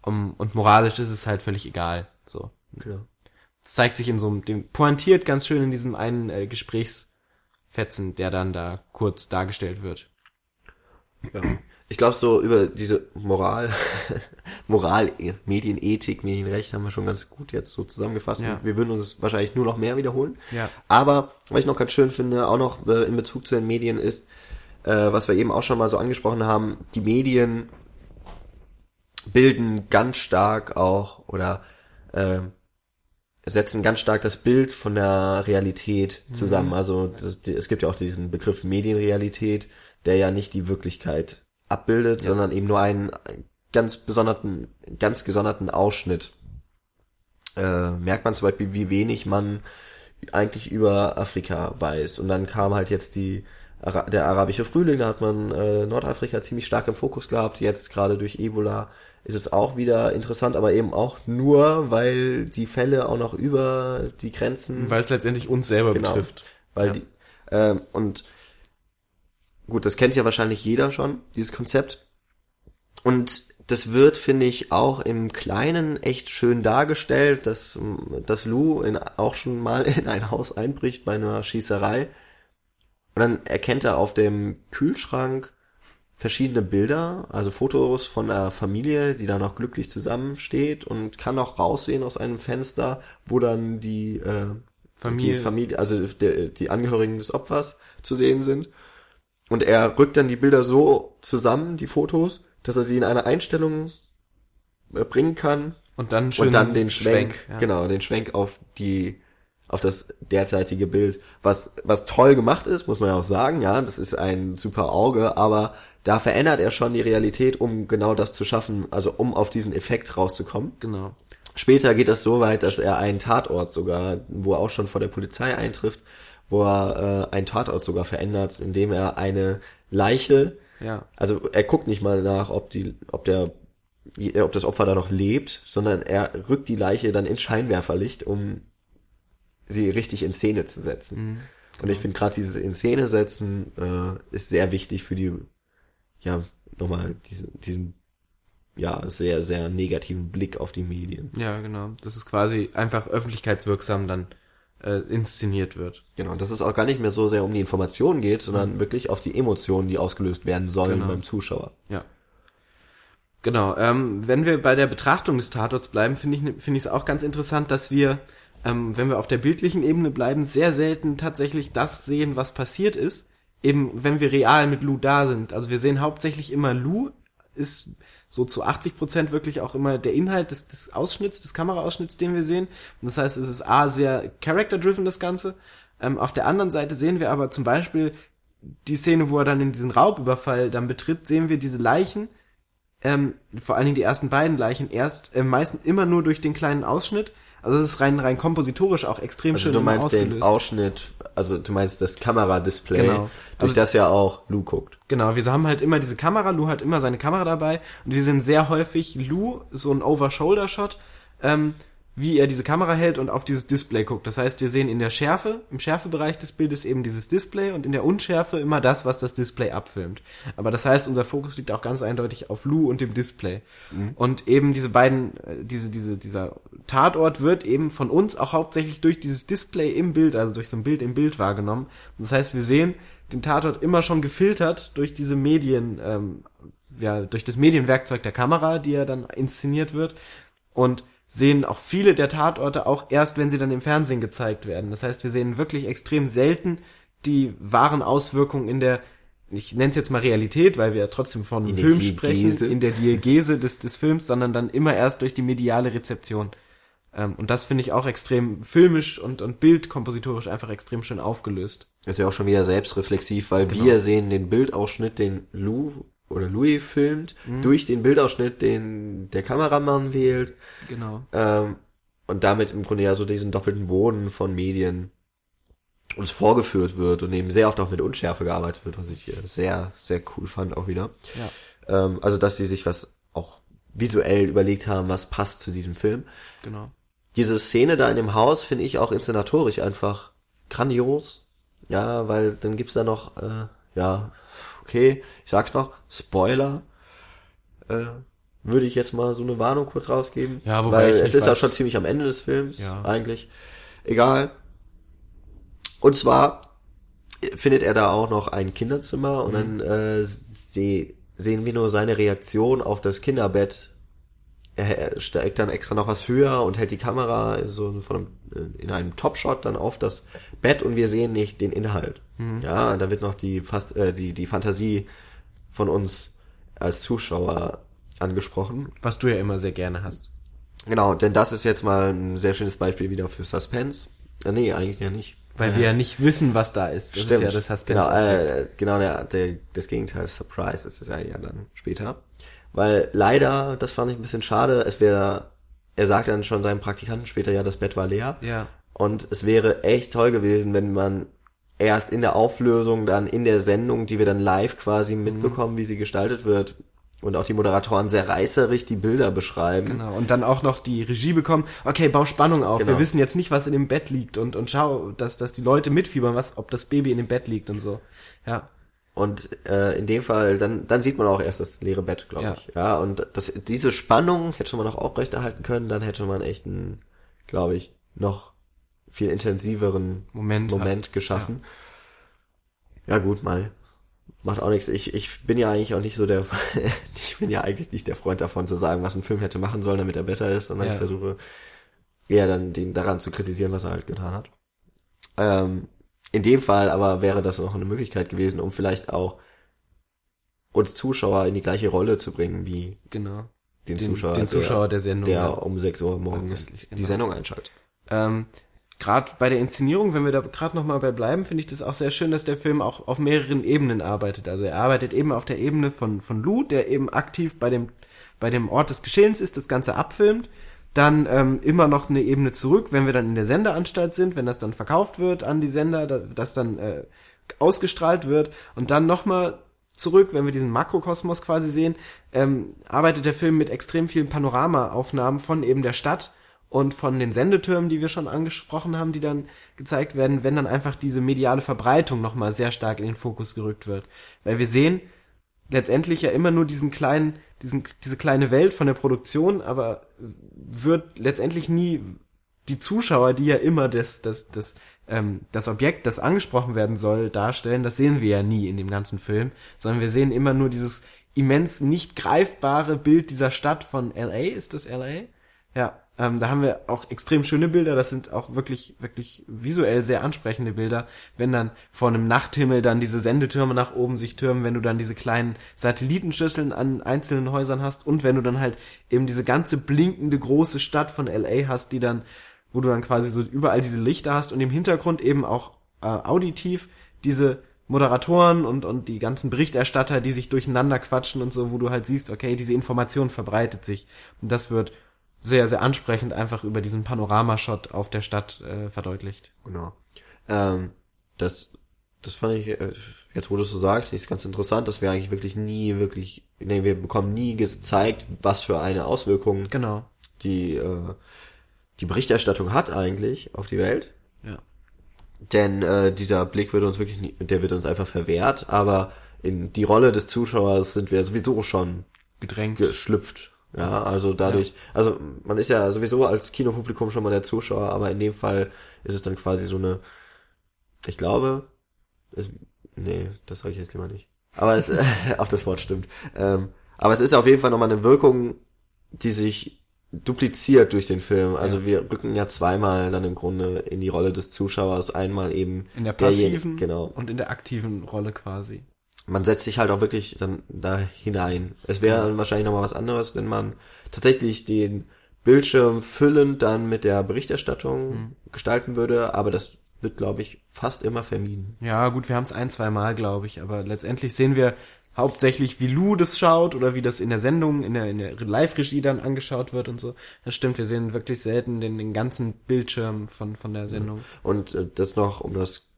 Speaker 2: Um, und moralisch ist es halt völlig egal. So.
Speaker 1: Genau.
Speaker 2: Das zeigt sich in so einem, dem pointiert ganz schön in diesem einen äh, Gesprächsfetzen, der dann da kurz dargestellt wird.
Speaker 1: Ja. Ich glaube, so über diese Moral, Moral, Medienethik, Medienrecht haben wir schon ganz gut jetzt so zusammengefasst.
Speaker 2: Ja.
Speaker 1: Wir würden uns wahrscheinlich nur noch mehr wiederholen.
Speaker 2: Ja.
Speaker 1: Aber was ich noch ganz schön finde, auch noch äh, in Bezug zu den Medien ist, äh, was wir eben auch schon mal so angesprochen haben, die Medien bilden ganz stark auch oder äh, setzen ganz stark das Bild von der Realität zusammen. Also das, die, es gibt ja auch diesen Begriff Medienrealität, der ja nicht die Wirklichkeit abbildet,
Speaker 2: Ja.
Speaker 1: sondern eben nur einen ganz besonderten, ganz gesonderten Ausschnitt. Äh, merkt man zum Beispiel, wie wenig man eigentlich über Afrika weiß. Und dann kam halt jetzt die der arabische Frühling, da hat man äh, Nordafrika ziemlich stark im Fokus gehabt. Jetzt gerade durch Ebola ist es auch wieder interessant, aber eben auch nur, weil die Fälle auch noch über die Grenzen
Speaker 2: Weil es letztendlich uns selber
Speaker 1: Genau.
Speaker 2: betrifft.
Speaker 1: weil
Speaker 2: Ja.
Speaker 1: die, ähm, und gut, das kennt ja wahrscheinlich jeder schon, dieses Konzept. Und das wird, finde ich, auch im Kleinen echt schön dargestellt, dass, dass Lou in, auch schon mal in ein Haus einbricht bei einer Schießerei. Und dann erkennt er auf dem Kühlschrank verschiedene Bilder, also Fotos von einer Familie, die da noch glücklich zusammensteht und kann auch raussehen aus einem Fenster, wo dann die äh,
Speaker 2: Familie.
Speaker 1: die Familie, also die, die Angehörigen des Opfers zu sehen sind. Und er rückt dann die Bilder so zusammen, die Fotos, dass er sie in eine Einstellung äh, bringen kann
Speaker 2: Und dann
Speaker 1: und dann den Schwenk,
Speaker 2: ja.
Speaker 1: genau, den Schwenk auf die auf das derzeitige Bild, was was toll gemacht ist, muss man ja auch sagen, ja, das ist ein super Auge, aber da verändert er schon die Realität, um genau das zu schaffen, also um auf diesen Effekt rauszukommen.
Speaker 2: Genau.
Speaker 1: Später geht das so weit, dass er einen Tatort sogar, wo er auch schon vor der Polizei eintrifft, wo er äh, einen Tatort sogar verändert, indem er eine Leiche,
Speaker 2: Ja.
Speaker 1: also er guckt nicht mal nach, ob die, ob der, ob das Opfer da noch lebt, sondern er rückt die Leiche dann ins Scheinwerferlicht, um sie richtig in Szene zu setzen. Und ich finde gerade dieses in Szene setzen äh, ist sehr wichtig für die, ja, nochmal diesen, diesen, ja, sehr, sehr negativen Blick auf die Medien.
Speaker 2: Ja, genau. Das ist quasi einfach öffentlichkeitswirksam dann äh, inszeniert wird.
Speaker 1: Genau, dass es auch gar nicht mehr so sehr um die Information geht, sondern wirklich auf die Emotionen, die ausgelöst werden sollen
Speaker 2: Genau.
Speaker 1: beim Zuschauer.
Speaker 2: Ja. Genau. Ähm, wenn wir bei der Betrachtung des Tatorts bleiben, finde ich finde ich es auch ganz interessant, dass wir, ähm, wenn wir auf der bildlichen Ebene bleiben, sehr selten tatsächlich das sehen, was passiert ist. Eben, wenn wir real mit Lou da sind. Also wir sehen hauptsächlich immer Lou ist so zu 80 Prozent wirklich auch immer der Inhalt des, des Ausschnitts, des Kameraausschnitts, den wir sehen. Und das heißt, es ist A, sehr character-driven, das Ganze. Ähm, auf der anderen Seite sehen wir aber zum Beispiel die Szene, wo er dann in diesen Raubüberfall dann betritt, sehen wir diese Leichen, ähm, vor allen Dingen die ersten beiden Leichen, erst äh, meistens immer nur durch den kleinen Ausschnitt. Also das ist rein rein kompositorisch auch extrem
Speaker 1: Also
Speaker 2: schön
Speaker 1: du meinst den
Speaker 2: ausgelöst.
Speaker 1: Ausschnitt, also du meinst das Kameradisplay,
Speaker 2: Genau.
Speaker 1: durch
Speaker 2: Also-
Speaker 1: das ja auch Lou guckt.
Speaker 2: Genau, wir haben halt immer diese Kamera, Lou hat immer seine Kamera dabei und wir sehen sehr häufig Lou, so ein Over-Shoulder-Shot, ähm, wie er diese Kamera hält und auf dieses Display guckt. Das heißt, wir sehen in der Schärfe, im Schärfebereich des Bildes eben dieses Display und in der Unschärfe immer das, was das Display abfilmt. Aber das heißt, unser Fokus liegt auch ganz eindeutig auf Lou und dem Display. Und eben diese beiden, äh, diese, diese, dieser Tatort wird eben von uns auch hauptsächlich durch dieses Display im Bild, also durch so ein Bild im Bild wahrgenommen. Und das heißt, wir sehen den Tatort immer schon gefiltert durch diese Medien, ähm, ja, durch das Medienwerkzeug der Kamera, die ja dann inszeniert wird. Und sehen auch viele der Tatorte auch erst, wenn sie dann im Fernsehen gezeigt werden. Das heißt, wir sehen wirklich extrem selten die wahren Auswirkungen in der ich nenne es jetzt mal Realität, weil wir ja trotzdem von
Speaker 1: In
Speaker 2: Film sprechen, in der Diegese des, des Films, sondern dann immer erst durch die mediale Rezeption. Ähm, und das finde ich auch extrem filmisch und, und bildkompositorisch einfach extrem schön aufgelöst.
Speaker 1: ist ja auch schon wieder selbstreflexiv, weil
Speaker 2: Genau.
Speaker 1: wir sehen den Bildausschnitt, den Lou oder Louis filmt,
Speaker 2: Mhm.
Speaker 1: durch den Bildausschnitt, den der Kameramann wählt,
Speaker 2: Genau.
Speaker 1: ähm, und damit im Grunde ja so diesen doppelten Boden von Medien uns vorgeführt wird und eben sehr oft auch mit Unschärfe gearbeitet wird, was ich sehr, sehr cool fand auch wieder.
Speaker 2: Ja,
Speaker 1: Ähm, also, dass sie sich was auch visuell überlegt haben, was passt zu diesem Film.
Speaker 2: genau.
Speaker 1: Diese Szene da in dem Haus finde ich auch inszenatorisch einfach grandios. Ja, weil dann gibt's da noch, äh, ja, okay, ich sag's noch, Spoiler. Äh, würde ich jetzt mal so eine Warnung kurz rausgeben.
Speaker 2: Ja, wobei
Speaker 1: weil es ist ja schon ziemlich am Ende des Films,
Speaker 2: Ja.
Speaker 1: eigentlich. Egal. Und zwar findet er da auch noch ein Kinderzimmer und dann äh, se sehen wir nur seine Reaktion auf das Kinderbett. Er, er steigt dann extra noch was höher und hält die Kamera so von einem, in einem Topshot dann auf das Bett und wir sehen nicht den Inhalt. Ja, da wird noch die, fast, äh, die, die Fantasie von uns als Zuschauer angesprochen.
Speaker 2: Was du ja immer sehr gerne hast.
Speaker 1: Genau, denn das ist jetzt mal ein sehr schönes Beispiel wieder für Suspense. Äh, nee, eigentlich ja nicht.
Speaker 2: Weil wir ja nicht wissen, was da ist. Das ist ja das Suspense.
Speaker 1: Genau, äh, genau der, der, das Gegenteil, Surprise ist es ja, ja dann später. Weil leider, das fand ich ein bisschen schade, es wäre, er sagt dann schon seinem Praktikanten später, ja, das Bett war leer.
Speaker 2: ja.
Speaker 1: Und es wäre echt toll gewesen, wenn man erst in der Auflösung, dann in der Sendung, die wir dann live quasi
Speaker 2: Mhm.
Speaker 1: mitbekommen, wie sie gestaltet wird, und auch die Moderatoren sehr reißerig die Bilder beschreiben.
Speaker 2: Genau. Und dann auch noch die Regie bekommen. Okay, bau Spannung auf.
Speaker 1: Genau.
Speaker 2: Wir wissen jetzt nicht, was in dem Bett liegt und, und schau, dass, dass die Leute mitfiebern, was, ob das Baby in dem Bett liegt und so. Ja.
Speaker 1: Und äh, in dem Fall, dann, dann sieht man auch erst das leere Bett, glaube
Speaker 2: Ja.
Speaker 1: ich. Ja, und das, diese Spannung hätte man auch aufrechterhalten können, dann hätte man echt einen, glaube ich, noch viel intensiveren
Speaker 2: Moment
Speaker 1: Moment geschaffen. Ja. gut, mal. Macht auch nichts. Ich, ich bin ja eigentlich auch nicht so der, ich bin ja eigentlich nicht der Freund davon zu sagen, was ein Film hätte machen sollen, damit er besser ist, sondern
Speaker 2: Ja.
Speaker 1: ich versuche eher dann den daran zu kritisieren, was er halt getan hat. Ähm, in dem Fall aber wäre das noch eine Möglichkeit gewesen, um vielleicht auch uns Zuschauer in die gleiche Rolle zu bringen, wie
Speaker 2: Genau.
Speaker 1: den,
Speaker 2: Den,
Speaker 1: Zuschauer,
Speaker 2: den Zuschauer der, Sendung.
Speaker 1: der,
Speaker 2: ja.
Speaker 1: der um 6 Uhr morgens
Speaker 2: Tatsächlich,
Speaker 1: die
Speaker 2: genau.
Speaker 1: Sendung einschaltet.
Speaker 2: Ähm, gerade bei der Inszenierung, wenn wir da gerade noch mal bei bleiben, finde ich das auch sehr schön, dass der Film auch auf mehreren Ebenen arbeitet. Also er arbeitet eben auf der Ebene von von Lou, der eben aktiv bei dem bei dem Ort des Geschehens ist, das Ganze abfilmt. Dann ähm, immer noch eine Ebene zurück, wenn wir dann in der Sendeanstalt sind, wenn das dann verkauft wird an die Sender, da, das dann äh, ausgestrahlt wird und dann noch mal zurück, wenn wir diesen Makrokosmos quasi sehen, ähm, arbeitet der Film mit extrem vielen Panoramaaufnahmen von eben der Stadt und von den Sendetürmen, die wir schon angesprochen haben, die dann gezeigt werden, wenn dann einfach diese mediale Verbreitung nochmal sehr stark in den Fokus gerückt wird. Weil wir sehen letztendlich ja immer nur diesen kleinen, diesen, diese kleine Welt von der Produktion, aber wird letztendlich nie die Zuschauer, die ja immer das, das, das, ähm, das Objekt, das angesprochen werden soll, darstellen, das sehen wir ja nie in dem ganzen Film, sondern wir sehen immer nur dieses immens nicht greifbare Bild dieser Stadt von LA. Ist das LA? Ja, ähm, da haben wir auch extrem schöne Bilder. Das sind auch wirklich, wirklich visuell sehr ansprechende Bilder. Wenn dann vor einem Nachthimmel dann diese Sendetürme nach oben sich türmen, wenn du dann diese kleinen Satellitenschüsseln an einzelnen Häusern hast und wenn du dann halt eben diese ganze blinkende große Stadt von LA hast, die dann, wo du dann quasi so überall diese Lichter hast und im Hintergrund eben auch äh, auditiv diese Moderatoren und, und die ganzen Berichterstatter, die sich durcheinander quatschen und so, wo du halt siehst, okay, diese Information verbreitet sich. Und das wird sehr, sehr ansprechend einfach über diesen Panoramashot auf der Stadt äh, verdeutlicht.
Speaker 1: Genau. Ähm, das, das fand ich, äh, jetzt wo du es so sagst, ist ganz interessant, dass wir eigentlich wirklich nie wirklich, nee, wir bekommen nie gezeigt, was für eine Auswirkung
Speaker 2: Genau.
Speaker 1: die, äh, die Berichterstattung hat eigentlich auf die Welt.
Speaker 2: Ja.
Speaker 1: Denn äh, dieser Blick wird uns wirklich, nie, der wird uns einfach verwehrt, aber in die Rolle des Zuschauers sind wir sowieso schon
Speaker 2: Gedrängt.
Speaker 1: geschlüpft. Ja, also dadurch, also man ist ja sowieso als Kinopublikum schon mal der Zuschauer, aber in dem Fall ist es dann quasi so eine, ich glaube, es, nee, das sage ich jetzt lieber nicht. Aber es, auf das Wort stimmt. Ähm, aber es ist auf jeden Fall nochmal eine Wirkung, die sich dupliziert durch den Film. Also wir rücken ja zweimal dann im Grunde in die Rolle des Zuschauers. Einmal eben
Speaker 2: in der passiven
Speaker 1: genau.
Speaker 2: und in der aktiven Rolle quasi.
Speaker 1: Man setzt sich halt auch wirklich dann da hinein. Es wäre dann wahrscheinlich nochmal was anderes, wenn man tatsächlich den Bildschirm füllend dann mit der Berichterstattung
Speaker 2: Mhm.
Speaker 1: gestalten würde, aber das wird, glaube ich, fast immer vermieden.
Speaker 2: Ja, gut, wir haben es ein, zwei Mal, glaube ich, aber letztendlich sehen wir hauptsächlich, wie Lou das schaut oder wie das in der Sendung, in der, in der Live-Regie dann angeschaut wird und so. Das stimmt, wir sehen wirklich selten den, den ganzen Bildschirm von, von der Sendung.
Speaker 1: Und äh, das noch, um das,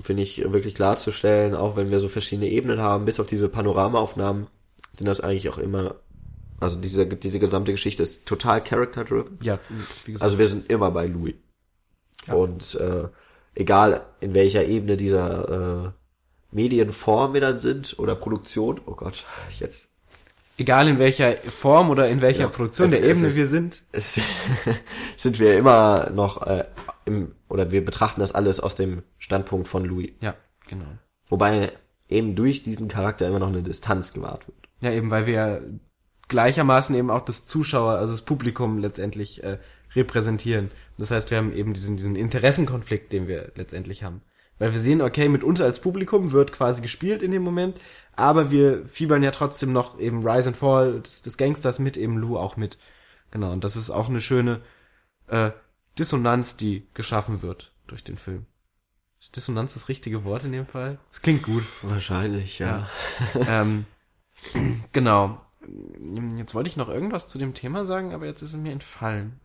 Speaker 1: finde ich, wirklich klarzustellen, auch wenn wir so verschiedene Ebenen haben, bis auf diese Panoramaaufnahmen, sind das eigentlich auch immer, also diese, diese gesamte Geschichte ist total character-driven.
Speaker 2: Ja, wie gesagt.
Speaker 1: Also wir sind immer bei Louis.
Speaker 2: Ja.
Speaker 1: Und äh, egal in welcher Ebene dieser äh, Medienform wir dann sind oder Produktion, oh Gott, jetzt
Speaker 2: Egal in welcher Form oder in welcher
Speaker 1: Ja,
Speaker 2: Produktion
Speaker 1: es-
Speaker 2: der
Speaker 1: es
Speaker 2: Ebene
Speaker 1: ist-
Speaker 2: wir sind.
Speaker 1: es, sind wir immer noch äh, im, oder wir betrachten das alles aus dem Standpunkt von Louis.
Speaker 2: Ja, genau.
Speaker 1: Wobei eben durch diesen Charakter immer noch eine Distanz gewahrt wird.
Speaker 2: Ja, eben, weil wir gleichermaßen eben auch das Zuschauer, also das Publikum letztendlich äh, repräsentieren. Das heißt, wir haben eben diesen, diesen Interessenkonflikt, den wir letztendlich haben. Weil wir sehen, okay, mit uns als Publikum wird quasi gespielt in dem Moment, aber wir fiebern ja trotzdem noch eben Rise and Fall des, des Gangsters mit, eben Lou auch mit. Genau, und das ist auch eine schöne äh, Dissonanz, die geschaffen wird durch den Film. Ist Dissonanz das richtige Wort in dem Fall? Das klingt gut.
Speaker 1: Wahrscheinlich, ja.
Speaker 2: ähm, genau. Jetzt wollte ich noch irgendwas zu dem Thema sagen, aber jetzt ist es mir entfallen.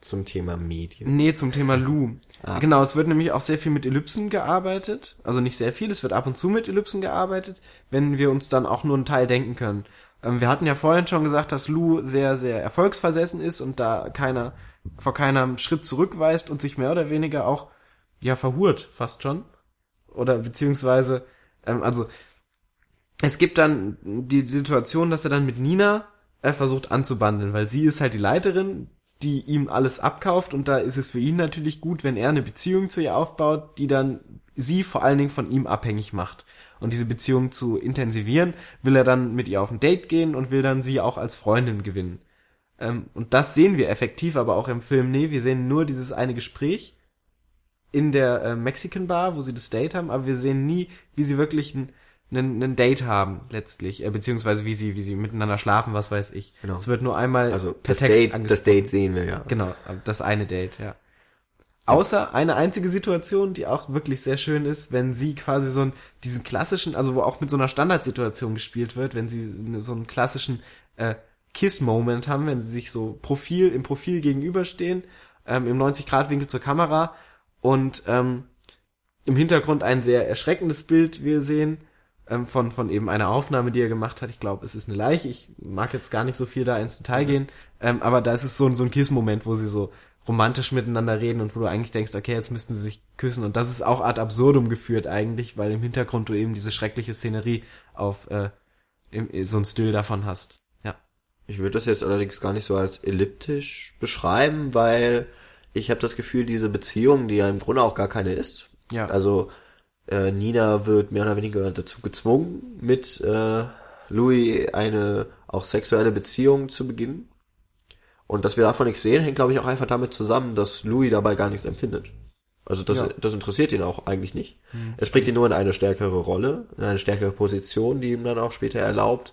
Speaker 1: Zum Thema Medien.
Speaker 2: Nee, zum Thema Lou.
Speaker 1: Ah.
Speaker 2: Genau, es wird nämlich auch sehr viel mit Ellipsen gearbeitet. Also nicht sehr viel, es wird ab und zu mit Ellipsen gearbeitet, wenn wir uns dann auch nur einen Teil denken können. Ähm, wir hatten ja vorhin schon gesagt, dass Lou sehr, sehr erfolgsversessen ist und da keiner, vor keinem Schritt zurückweist und sich mehr oder weniger auch, ja, verhurt, fast schon. Oder beziehungsweise, ähm, also, es gibt dann die Situation, dass er dann mit Nina äh, versucht anzubandeln, weil sie ist halt die Leiterin, die ihm alles abkauft und da ist es für ihn natürlich gut, wenn er eine Beziehung zu ihr aufbaut, die dann sie vor allen Dingen von ihm abhängig macht. Und diese Beziehung zu intensivieren, will er dann mit ihr auf ein Date gehen und will dann sie auch als Freundin gewinnen. Ähm, und das sehen wir effektiv, aber auch im Film, nee, wir sehen nur dieses eine Gespräch in der äh, Mexican Bar, wo sie das Date haben, aber wir sehen nie, wie sie wirklich ein, Date haben, letztlich, äh, beziehungsweise wie sie, wie sie miteinander schlafen, was weiß ich.
Speaker 1: Genau.
Speaker 2: Es wird nur einmal
Speaker 1: Also
Speaker 2: per
Speaker 1: das Date, das. Date sehen wir ja.
Speaker 2: Genau, das eine Date, ja. Außer eine einzige Situation, die auch wirklich sehr schön ist, wenn sie quasi so einen, diesen klassischen, also wo auch mit so einer Standardsituation gespielt wird, wenn sie so einen klassischen äh, Kiss-Moment haben, wenn sie sich so Profil im Profil gegenüberstehen, ähm, im 90-Grad-Winkel zur Kamera und ähm, im Hintergrund ein sehr erschreckendes Bild wir sehen ähm, von von eben einer Aufnahme, die er gemacht hat. Ich glaube, es ist eine Leiche. Ich mag jetzt gar nicht so viel da ins Detail gehen, ähm, aber da ist es so, ein- so ein Kiss-Moment, wo sie so romantisch miteinander reden und wo du eigentlich denkst, okay, jetzt müssten sie sich küssen und das ist auch ad absurdum geführt eigentlich, weil im Hintergrund du eben diese schreckliche Szenerie auf äh, im, so ein Still davon hast. Ja.
Speaker 1: Ich würde das jetzt allerdings gar nicht so als elliptisch beschreiben, weil ich habe das Gefühl, diese Beziehung, die ja im Grunde auch gar keine ist.
Speaker 2: Ja.
Speaker 1: Also äh, Nina wird mehr oder weniger dazu gezwungen, mit äh, Louis eine auch sexuelle Beziehung zu beginnen. Und dass wir davon nichts sehen, hängt glaube ich auch einfach damit zusammen, dass Louis dabei gar nichts empfindet. Also das,
Speaker 2: Ja.
Speaker 1: das interessiert ihn auch eigentlich nicht. Es bringt ihn nur in eine stärkere Rolle, in eine stärkere Position, die ihm dann auch später erlaubt,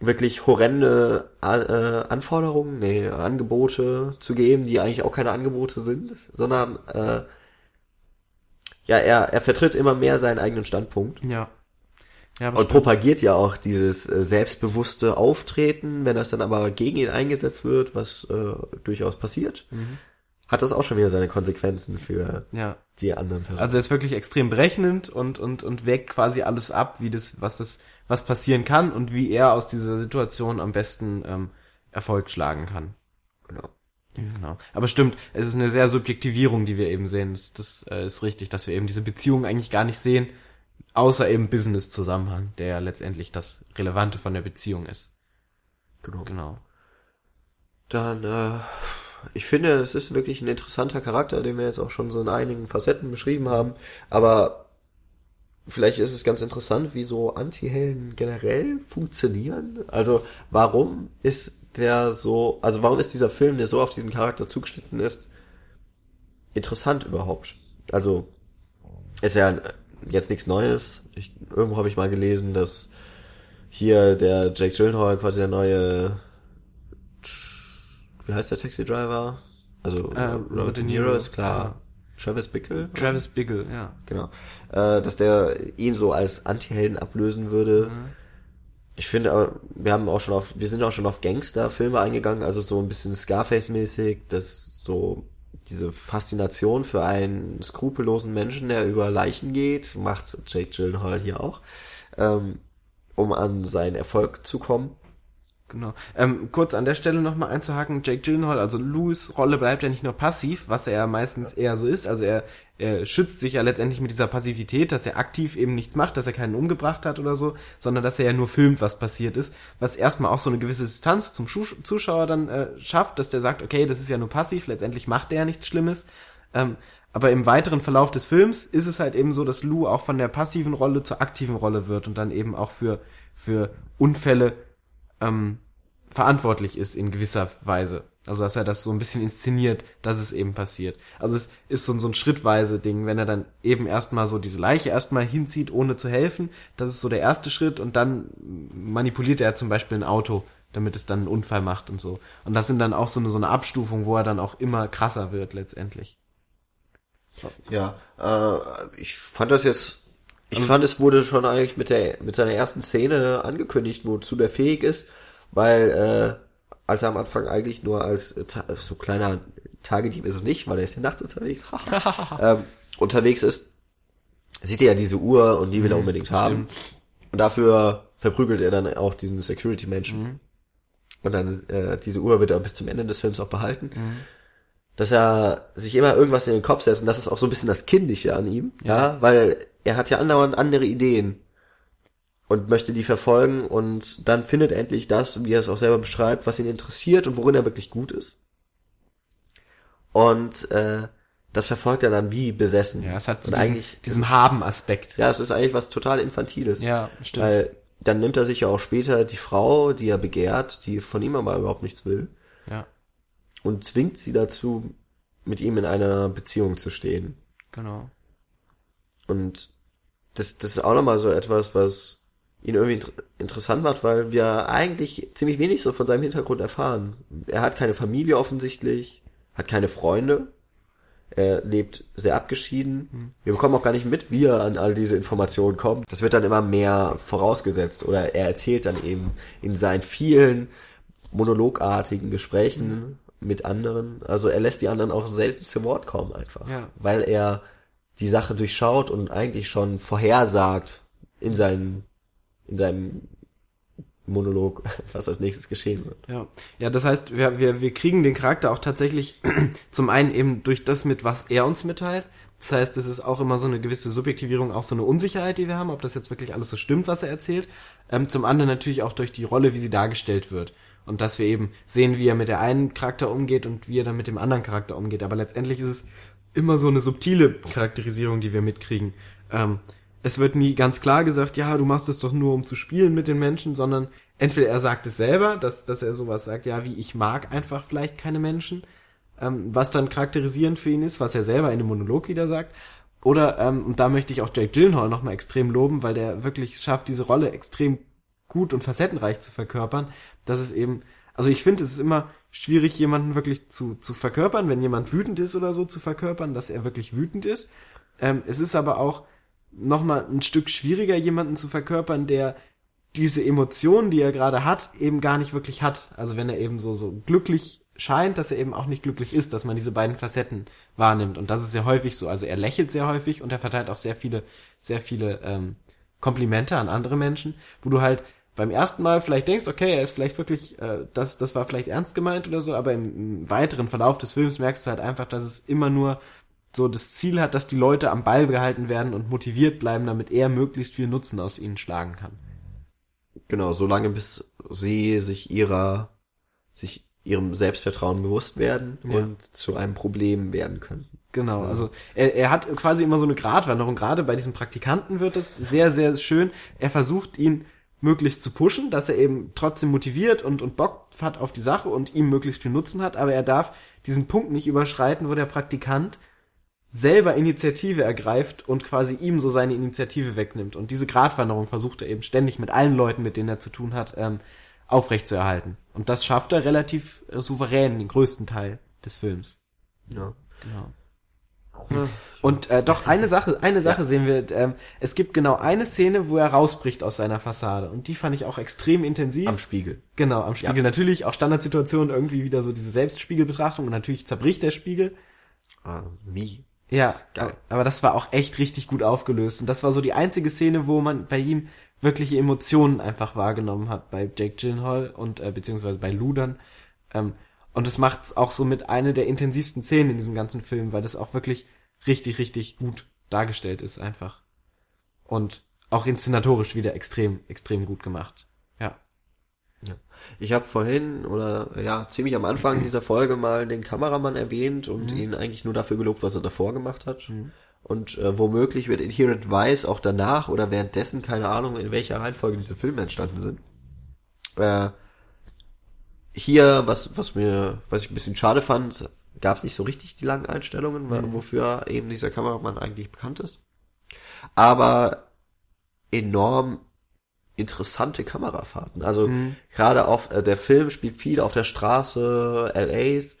Speaker 1: wirklich horrende äh, Anforderungen, nee, Angebote zu geben, die eigentlich auch keine Angebote sind, sondern äh, ja, er, er vertritt immer mehr seinen eigenen Standpunkt
Speaker 2: Ja. Ja,
Speaker 1: und
Speaker 2: stimmt.
Speaker 1: propagiert ja auch dieses äh, selbstbewusste Auftreten, wenn das dann aber gegen ihn eingesetzt wird, was äh, durchaus passiert, hat das auch schon wieder seine Konsequenzen für
Speaker 2: ja.
Speaker 1: die anderen Personen.
Speaker 2: Also er ist wirklich extrem berechnend und, und, und wägt quasi alles ab, wie das, was das, was passieren kann und wie er aus dieser Situation am besten ähm, Erfolg schlagen kann.
Speaker 1: genau.
Speaker 2: Genau. Aber stimmt, es ist eine sehr Subjektivierung, die wir eben sehen. Das, das äh, ist richtig, dass wir eben diese Beziehung eigentlich gar nicht sehen, außer eben Business-Zusammenhang, der ja letztendlich das Relevante von der Beziehung ist.
Speaker 1: genau.
Speaker 2: Genau.
Speaker 1: Dann, äh, ich finde, es ist wirklich ein interessanter Charakter, den wir jetzt auch schon so in einigen Facetten beschrieben haben. Aber vielleicht ist es ganz interessant, wie so Anti-Helden generell funktionieren. Also, warum ist der so, also warum ist dieser Film, der so auf diesen Charakter zugeschnitten ist, interessant überhaupt? Also, ist ja jetzt nichts Neues. Ich, irgendwo habe ich mal gelesen, dass hier der Jake Gyllenhaal quasi der neue, wie heißt der Taxi Driver? Also
Speaker 2: Äh,
Speaker 1: Robert De Niro ist klar. Travis Bickle?
Speaker 2: Travis Bickle, ja.
Speaker 1: Genau. Äh, dass der ihn so als Anti-Helden ablösen würde. Ich finde, aber wir haben auch schon auf, wir sind auch schon auf Gangster-Filme eingegangen, also so ein bisschen Scarface-mäßig, dass so diese Faszination für einen skrupellosen Menschen, der über Leichen geht, macht Jake Gyllenhaal hier auch, ähm, um an seinen Erfolg zu kommen.
Speaker 2: Genau. Ähm, kurz an der Stelle nochmal einzuhaken, Jake Gyllenhaal, also Louis Rolle bleibt ja nicht nur passiv, was er ja meistens eher so ist, also er, er schützt sich ja letztendlich mit dieser Passivität, dass er aktiv eben nichts macht, dass er keinen umgebracht hat oder so, sondern dass er ja nur filmt, was passiert ist, was erstmal auch so eine gewisse Distanz zum Schu Zuschauer dann äh, schafft, dass der sagt, okay, das ist ja nur passiv, letztendlich macht er ja nichts Schlimmes, ähm, aber im weiteren Verlauf des Films ist es halt eben so, dass Lou auch von der passiven Rolle zur aktiven Rolle wird und dann eben auch für, für Unfälle ähm, verantwortlich ist in gewisser Weise. Also dass er das so ein bisschen inszeniert, dass es eben passiert. Also es ist so, so ein schrittweise Ding, wenn er dann eben erstmal so diese Leiche erstmal hinzieht, ohne zu helfen. Das ist so der erste Schritt und dann manipuliert er zum Beispiel ein Auto, damit es dann einen Unfall macht und so. Und das sind dann auch so eine, so eine Abstufung, wo er dann auch immer krasser wird letztendlich.
Speaker 1: Ja, äh, ich fand das jetzt, ich fand es wurde schon eigentlich mit der, mit seiner ersten Szene angekündigt, wozu der fähig ist, weil, äh, als er am Anfang eigentlich nur als äh, so kleiner Tagedieb ist es nicht, weil er ist ja nachts unterwegs, ähm, unterwegs ist, sieht er ja diese Uhr und die will er unbedingt haben. Und dafür verprügelt er dann auch diesen Security-Menschen. Und dann, äh, diese Uhr wird er bis zum Ende des Films auch behalten. Dass er sich immer irgendwas in den Kopf setzt und das ist auch so ein bisschen das Kindliche an ihm, ja, weil er hat ja andauernd andere Ideen und möchte die verfolgen und dann findet endlich das, wie er es auch selber beschreibt, was ihn interessiert und worin er wirklich gut ist. Und äh, das verfolgt er dann wie besessen.
Speaker 2: Ja, es hat so
Speaker 1: und
Speaker 2: diesen,
Speaker 1: eigentlich,
Speaker 2: diesen Haben-Aspekt.
Speaker 1: ja, es ist eigentlich was total Infantiles.
Speaker 2: Ja, stimmt.
Speaker 1: Weil dann nimmt er sich ja auch später die Frau, die er begehrt, die von ihm aber überhaupt nichts will,
Speaker 2: ja,
Speaker 1: und zwingt sie dazu, mit ihm in einer Beziehung zu stehen.
Speaker 2: genau.
Speaker 1: Und das, das ist auch nochmal so etwas, was ihn irgendwie inter interessant macht, weil wir eigentlich ziemlich wenig so von seinem Hintergrund erfahren. Er hat keine Familie offensichtlich, hat keine Freunde, er lebt sehr abgeschieden. Wir bekommen auch gar nicht mit, wie er an all diese Informationen kommt. Das wird dann immer mehr vorausgesetzt oder er erzählt dann eben in seinen vielen monologartigen Gesprächen mit anderen. Also er lässt die anderen auch selten zu Wort kommen einfach.
Speaker 2: Ja.
Speaker 1: Weil er die Sache durchschaut und eigentlich schon vorhersagt in seinen, in seinem Monolog, was als nächstes geschehen wird.
Speaker 2: Ja, ja, das heißt, wir, wir, wir kriegen den Charakter auch tatsächlich zum einen eben durch das mit, was er uns mitteilt. Das heißt, es ist auch immer so eine gewisse Subjektivierung, auch so eine Unsicherheit, die wir haben, ob das jetzt wirklich alles so stimmt, was er erzählt. Ähm, zum anderen natürlich auch durch die Rolle, wie sie dargestellt wird. Und dass wir eben sehen, wie er mit der einen Charakter umgeht und wie er dann mit dem anderen Charakter umgeht. Aber letztendlich ist es immer so eine subtile Charakterisierung, die wir mitkriegen. Ähm, es wird nie ganz klar gesagt, ja, du machst es doch nur, um zu spielen mit den Menschen, sondern entweder er sagt es selber, dass, dass er sowas sagt, ja, wie ich mag einfach vielleicht keine Menschen, ähm, was dann charakterisierend für ihn ist, was er selber in dem Monolog wieder sagt. Oder, ähm, und da möchte ich auch Jake Gyllenhaal nochmal extrem loben, weil der wirklich schafft, diese Rolle extrem gut und facettenreich zu verkörpern, dass es eben, also ich finde, es ist immer schwierig, jemanden wirklich zu, zu verkörpern, wenn jemand wütend ist oder so, zu verkörpern, dass er wirklich wütend ist. Ähm, es ist aber auch nochmal ein Stück schwieriger, jemanden zu verkörpern, der diese Emotionen, die er gerade hat, eben gar nicht wirklich hat. Also wenn er eben so, so glücklich scheint, dass er eben auch nicht glücklich ist, dass man diese beiden Facetten wahrnimmt. Und das ist sehr häufig so. Also er lächelt sehr häufig und er verteilt auch sehr viele, sehr viele ähm, Komplimente an andere Menschen, wo du halt beim ersten Mal vielleicht denkst, okay, er ist vielleicht wirklich, äh, das, das war vielleicht ernst gemeint oder so, aber im, im weiteren Verlauf des Films merkst du halt einfach, dass es immer nur so das Ziel hat, dass die Leute am Ball gehalten werden und motiviert bleiben, damit er möglichst viel Nutzen aus ihnen schlagen kann.
Speaker 1: Genau, solange bis sie sich ihrer, sich ihrem Selbstvertrauen bewusst werden
Speaker 2: Ja.
Speaker 1: und zu einem Problem werden können.
Speaker 2: Genau, also er, er hat quasi immer so eine Gratwanderung. Gerade bei diesem Praktikanten wird es sehr, sehr schön. Er versucht ihn möglichst zu pushen, dass er eben trotzdem motiviert und, und Bock hat auf die Sache und ihm möglichst viel Nutzen hat, aber er darf diesen Punkt nicht überschreiten, wo der Praktikant selber Initiative ergreift und quasi ihm so seine Initiative wegnimmt. Und diese Gratwanderung versucht er eben ständig mit allen Leuten, mit denen er zu tun hat, ähm, aufrechtzuerhalten. Und das schafft er relativ äh, souverän, den größten Teil des Films.
Speaker 1: Ja.
Speaker 2: Genau. Und äh, doch eine Sache, eine Sache sehen wir. Ähm, es gibt genau eine Szene, wo er rausbricht aus seiner Fassade, und die fand ich auch extrem intensiv.
Speaker 1: Am Spiegel.
Speaker 2: genau, am Spiegel
Speaker 1: Ja.
Speaker 2: natürlich auch Standardsituation irgendwie wieder so diese Selbstspiegelbetrachtung und natürlich zerbricht der Spiegel.
Speaker 1: Ah, wie?
Speaker 2: Ja,
Speaker 1: Geil.
Speaker 2: aber, aber das war auch echt richtig gut aufgelöst und das war so die einzige Szene, wo man bei ihm wirkliche Emotionen einfach wahrgenommen hat bei Jake Gyllenhaal und äh, beziehungsweise bei Ludern. Ähm, und es macht auch so mit eine der intensivsten Szenen in diesem ganzen Film, weil das auch wirklich richtig, richtig gut dargestellt ist einfach. Und auch inszenatorisch wieder extrem, extrem gut gemacht. Ja.
Speaker 1: Ja. Ich habe vorhin oder ja ziemlich am Anfang dieser Folge mal den Kameramann erwähnt und ihn eigentlich nur dafür gelobt, was er davor gemacht hat. Und äh, womöglich wird Inherent Vice auch danach oder währenddessen, keine Ahnung, in welcher Reihenfolge diese Filme entstanden sind. Äh, hier, was, was mir, was ich ein bisschen schade fand, gab es nicht so richtig die langen Einstellungen, wa- wofür eben dieser Kameramann eigentlich bekannt ist. Aber enorm interessante Kamerafahrten. Also gerade auf äh, der Film spielt viel auf der Straße LAs.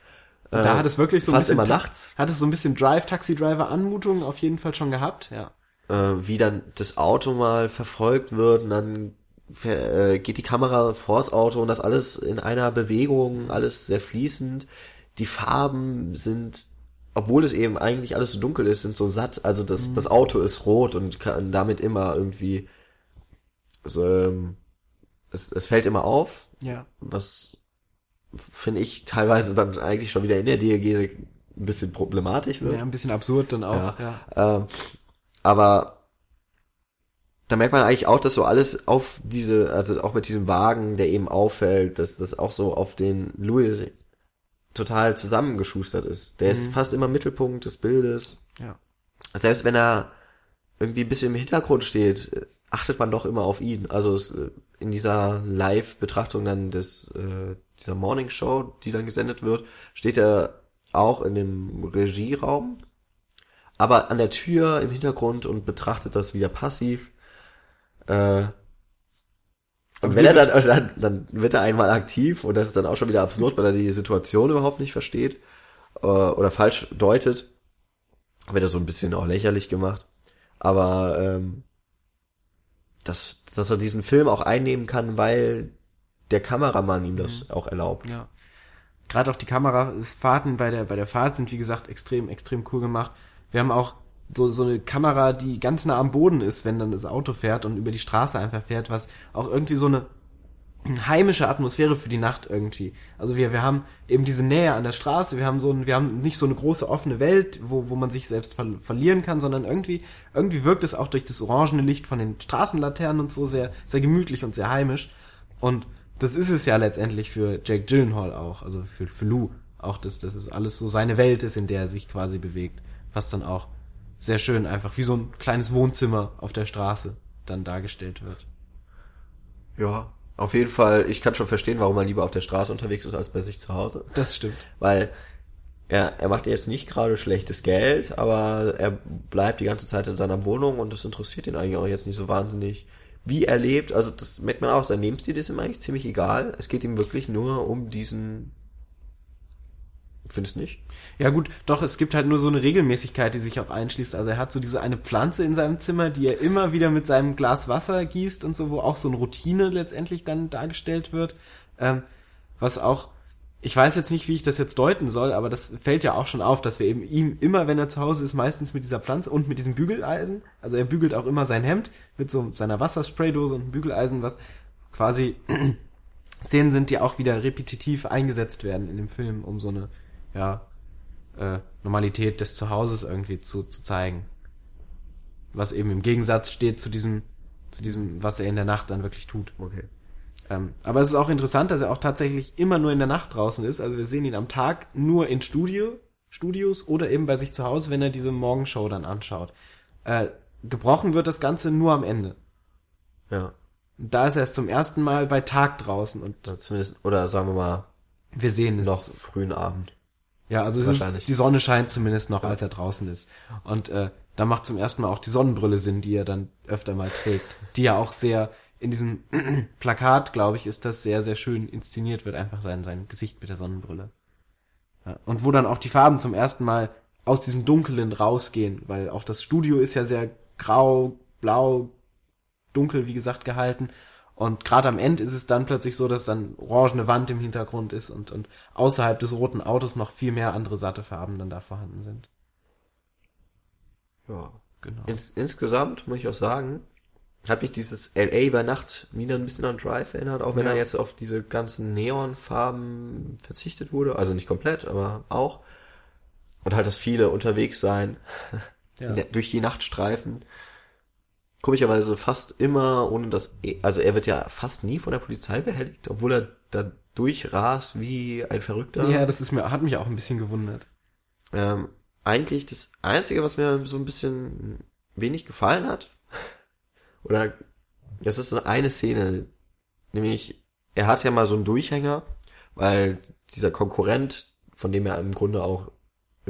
Speaker 1: Äh,
Speaker 2: Da hat es wirklich so ein bisschen
Speaker 1: immer nachts,
Speaker 2: Hat es so ein bisschen Drive, Taxi Driver Anmutung auf jeden Fall schon gehabt, ja.
Speaker 1: äh, wie dann das Auto mal verfolgt wird und dann geht die Kamera vors Auto und das alles in einer Bewegung, alles sehr fließend. Die Farben sind, obwohl es eben eigentlich alles so dunkel ist, sind so satt. Also das, das Auto ist rot und kann damit immer irgendwie, so, ähm, es, es fällt immer auf,
Speaker 2: Ja.
Speaker 1: was finde ich teilweise dann eigentlich schon wieder in der Diagese ein bisschen problematisch wird.
Speaker 2: Ja, ein bisschen absurd dann auch, ja.
Speaker 1: Ähm, aber da merkt man eigentlich auch, dass so alles auf diese, also auch mit diesem Wagen, der eben auffällt, dass das auch so auf den Louis total zusammengeschustert ist. Der ist fast immer Mittelpunkt des Bildes.
Speaker 2: ja.
Speaker 1: Selbst wenn er irgendwie ein bisschen im Hintergrund steht, äh, achtet man doch immer auf ihn. Also es, äh, in dieser Live-Betrachtung dann des äh, dieser Morning Show, die dann gesendet wird, steht er auch in dem Regieraum, aber an der Tür im Hintergrund und betrachtet das wieder passiv. Äh, und wenn er dann, dann, dann wird er einmal aktiv und das ist dann auch schon wieder absurd, weil er die Situation überhaupt nicht versteht äh, oder falsch deutet wird er so ein bisschen auch lächerlich gemacht. Aber ähm, dass, dass er diesen Film auch einnehmen kann, weil der Kameramann ihm das auch erlaubt.
Speaker 2: Ja. Gerade auch die Kamerafahrten bei der, bei der Fahrt sind, wie gesagt, extrem, extrem cool gemacht. Wir haben auch so, so eine Kamera, die ganz nah am Boden ist, wenn dann das Auto fährt und über die Straße einfach fährt, was auch irgendwie so eine heimische Atmosphäre für die Nacht irgendwie. Also wir, wir haben eben diese Nähe an der Straße, wir haben so ein, wir haben nicht so eine große offene Welt, wo, wo man sich selbst ver verlieren kann, sondern irgendwie, irgendwie wirkt es auch durch das orangene Licht von den Straßenlaternen und so sehr, sehr gemütlich und sehr heimisch. Und das ist es ja letztendlich für Jake Gyllenhaal auch, also für, für Lou auch, dass, dass es alles so seine Welt ist, in der er sich quasi bewegt. Was dann auch sehr schön einfach wie so ein kleines Wohnzimmer auf der Straße dann dargestellt wird.
Speaker 1: Ja. Auf jeden Fall, ich kann schon verstehen, warum er lieber auf der Straße unterwegs ist als bei sich zu Hause.
Speaker 2: Das stimmt.
Speaker 1: Weil er, er macht jetzt nicht gerade schlechtes Geld, aber er bleibt die ganze Zeit in seiner Wohnung und das interessiert ihn eigentlich auch jetzt nicht so wahnsinnig, wie er lebt. Also das merkt man auch, sein Lebensstil ist ihm eigentlich ziemlich egal. Es geht ihm wirklich nur um diesen... Findest nicht?
Speaker 2: Ja gut, doch, es gibt halt nur so eine Regelmäßigkeit, die sich auch einschließt. Also er hat so diese eine Pflanze in seinem Zimmer, die er immer wieder mit seinem Glas Wasser gießt und so, wo auch so eine Routine letztendlich dann dargestellt wird. Ähm, was auch, ich weiß jetzt nicht, wie ich das jetzt deuten soll, aber das fällt ja auch schon auf, dass wir eben ihm immer, wenn er zu Hause ist, meistens mit dieser Pflanze und mit diesem Bügeleisen, also er bügelt auch immer sein Hemd mit so seiner Wasserspraydose und Bügeleisen, was quasi Szenen sind, die auch wieder repetitiv eingesetzt werden in dem Film, um so eine ja, äh, Normalität des Zuhauses irgendwie zu, zu zeigen. Was eben im Gegensatz steht zu diesem, zu diesem, was er in der Nacht dann wirklich tut.
Speaker 1: Okay.
Speaker 2: Ähm, aber es ist auch interessant, dass er auch tatsächlich immer nur in der Nacht draußen ist. Also wir sehen ihn am Tag nur in Studio, Studios oder eben bei sich zu Hause, wenn er diese Morgenshow dann anschaut. Äh, gebrochen wird das Ganze nur am Ende.
Speaker 1: Ja.
Speaker 2: Und da ist er zum ersten Mal bei Tag draußen und
Speaker 1: Oder Zumindest, oder sagen wir mal,
Speaker 2: wir sehen es.
Speaker 1: noch frühen Abend.
Speaker 2: Ja, also es ist, die Sonne scheint zumindest noch, als er draußen ist. Und äh, da macht zum ersten Mal auch die Sonnenbrille Sinn, die er dann öfter mal trägt. Die ja auch sehr, in diesem Plakat, glaube ich, ist das sehr, sehr schön inszeniert wird, einfach sein, sein Gesicht mit der Sonnenbrille. Ja, und wo dann auch die Farben zum ersten Mal aus diesem Dunklen rausgehen, weil auch das Studio ist ja sehr grau, blau, dunkel, wie gesagt, gehalten. Und gerade am Ende ist es dann plötzlich so, dass dann orangene Wand im Hintergrund ist und, und außerhalb des roten Autos noch viel mehr andere satte Farben dann da vorhanden sind.
Speaker 1: Ja.
Speaker 2: Genau.
Speaker 1: Ins, insgesamt muss ich auch sagen, hat mich dieses LA bei Nacht wieder ein bisschen an Drive erinnert, auch wenn
Speaker 2: Ja.
Speaker 1: er jetzt auf diese ganzen Neonfarben verzichtet wurde. Also nicht komplett, aber auch. Und halt das viele unterwegs sein,
Speaker 2: Ja.
Speaker 1: durch die Nachtstreifen. Komischerweise fast immer, ohne dass, also er wird ja fast nie von der Polizei behelligt, obwohl er da durchrast wie ein Verrückter.
Speaker 2: Ja, das ist mir, hat mich auch ein bisschen gewundert.
Speaker 1: Ähm, eigentlich das Einzige, was mir so ein bisschen wenig gefallen hat, oder das ist so eine Szene, nämlich er hat ja mal so einen Durchhänger, weil dieser Konkurrent, von dem er im Grunde auch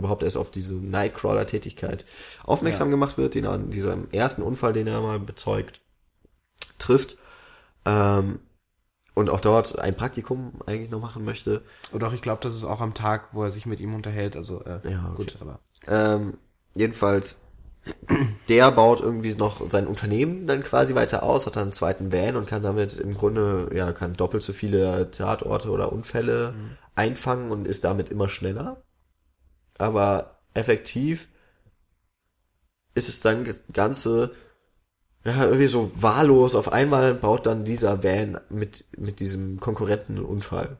Speaker 1: überhaupt erst auf diese Nightcrawler-Tätigkeit aufmerksam
Speaker 2: Ja.
Speaker 1: gemacht wird, den er an diesem ersten Unfall, den er mal bezeugt, trifft, ähm, und auch dort ein Praktikum eigentlich noch machen möchte.
Speaker 2: Oder auch, ich glaube, das ist auch am Tag, wo er sich mit ihm unterhält. Also, äh,
Speaker 1: Ja, okay.
Speaker 2: gut, aber.
Speaker 1: Ähm, jedenfalls, der baut irgendwie noch sein Unternehmen dann quasi weiter aus, hat dann einen zweiten Van und kann damit im Grunde, ja, kann doppelt so viele Tatorte oder Unfälle einfangen und ist damit immer schneller. Aber effektiv ist es dann das Ganze, ja, irgendwie so wahllos. Auf einmal baut dann dieser Van mit, mit diesem Konkurrenten einen Unfall.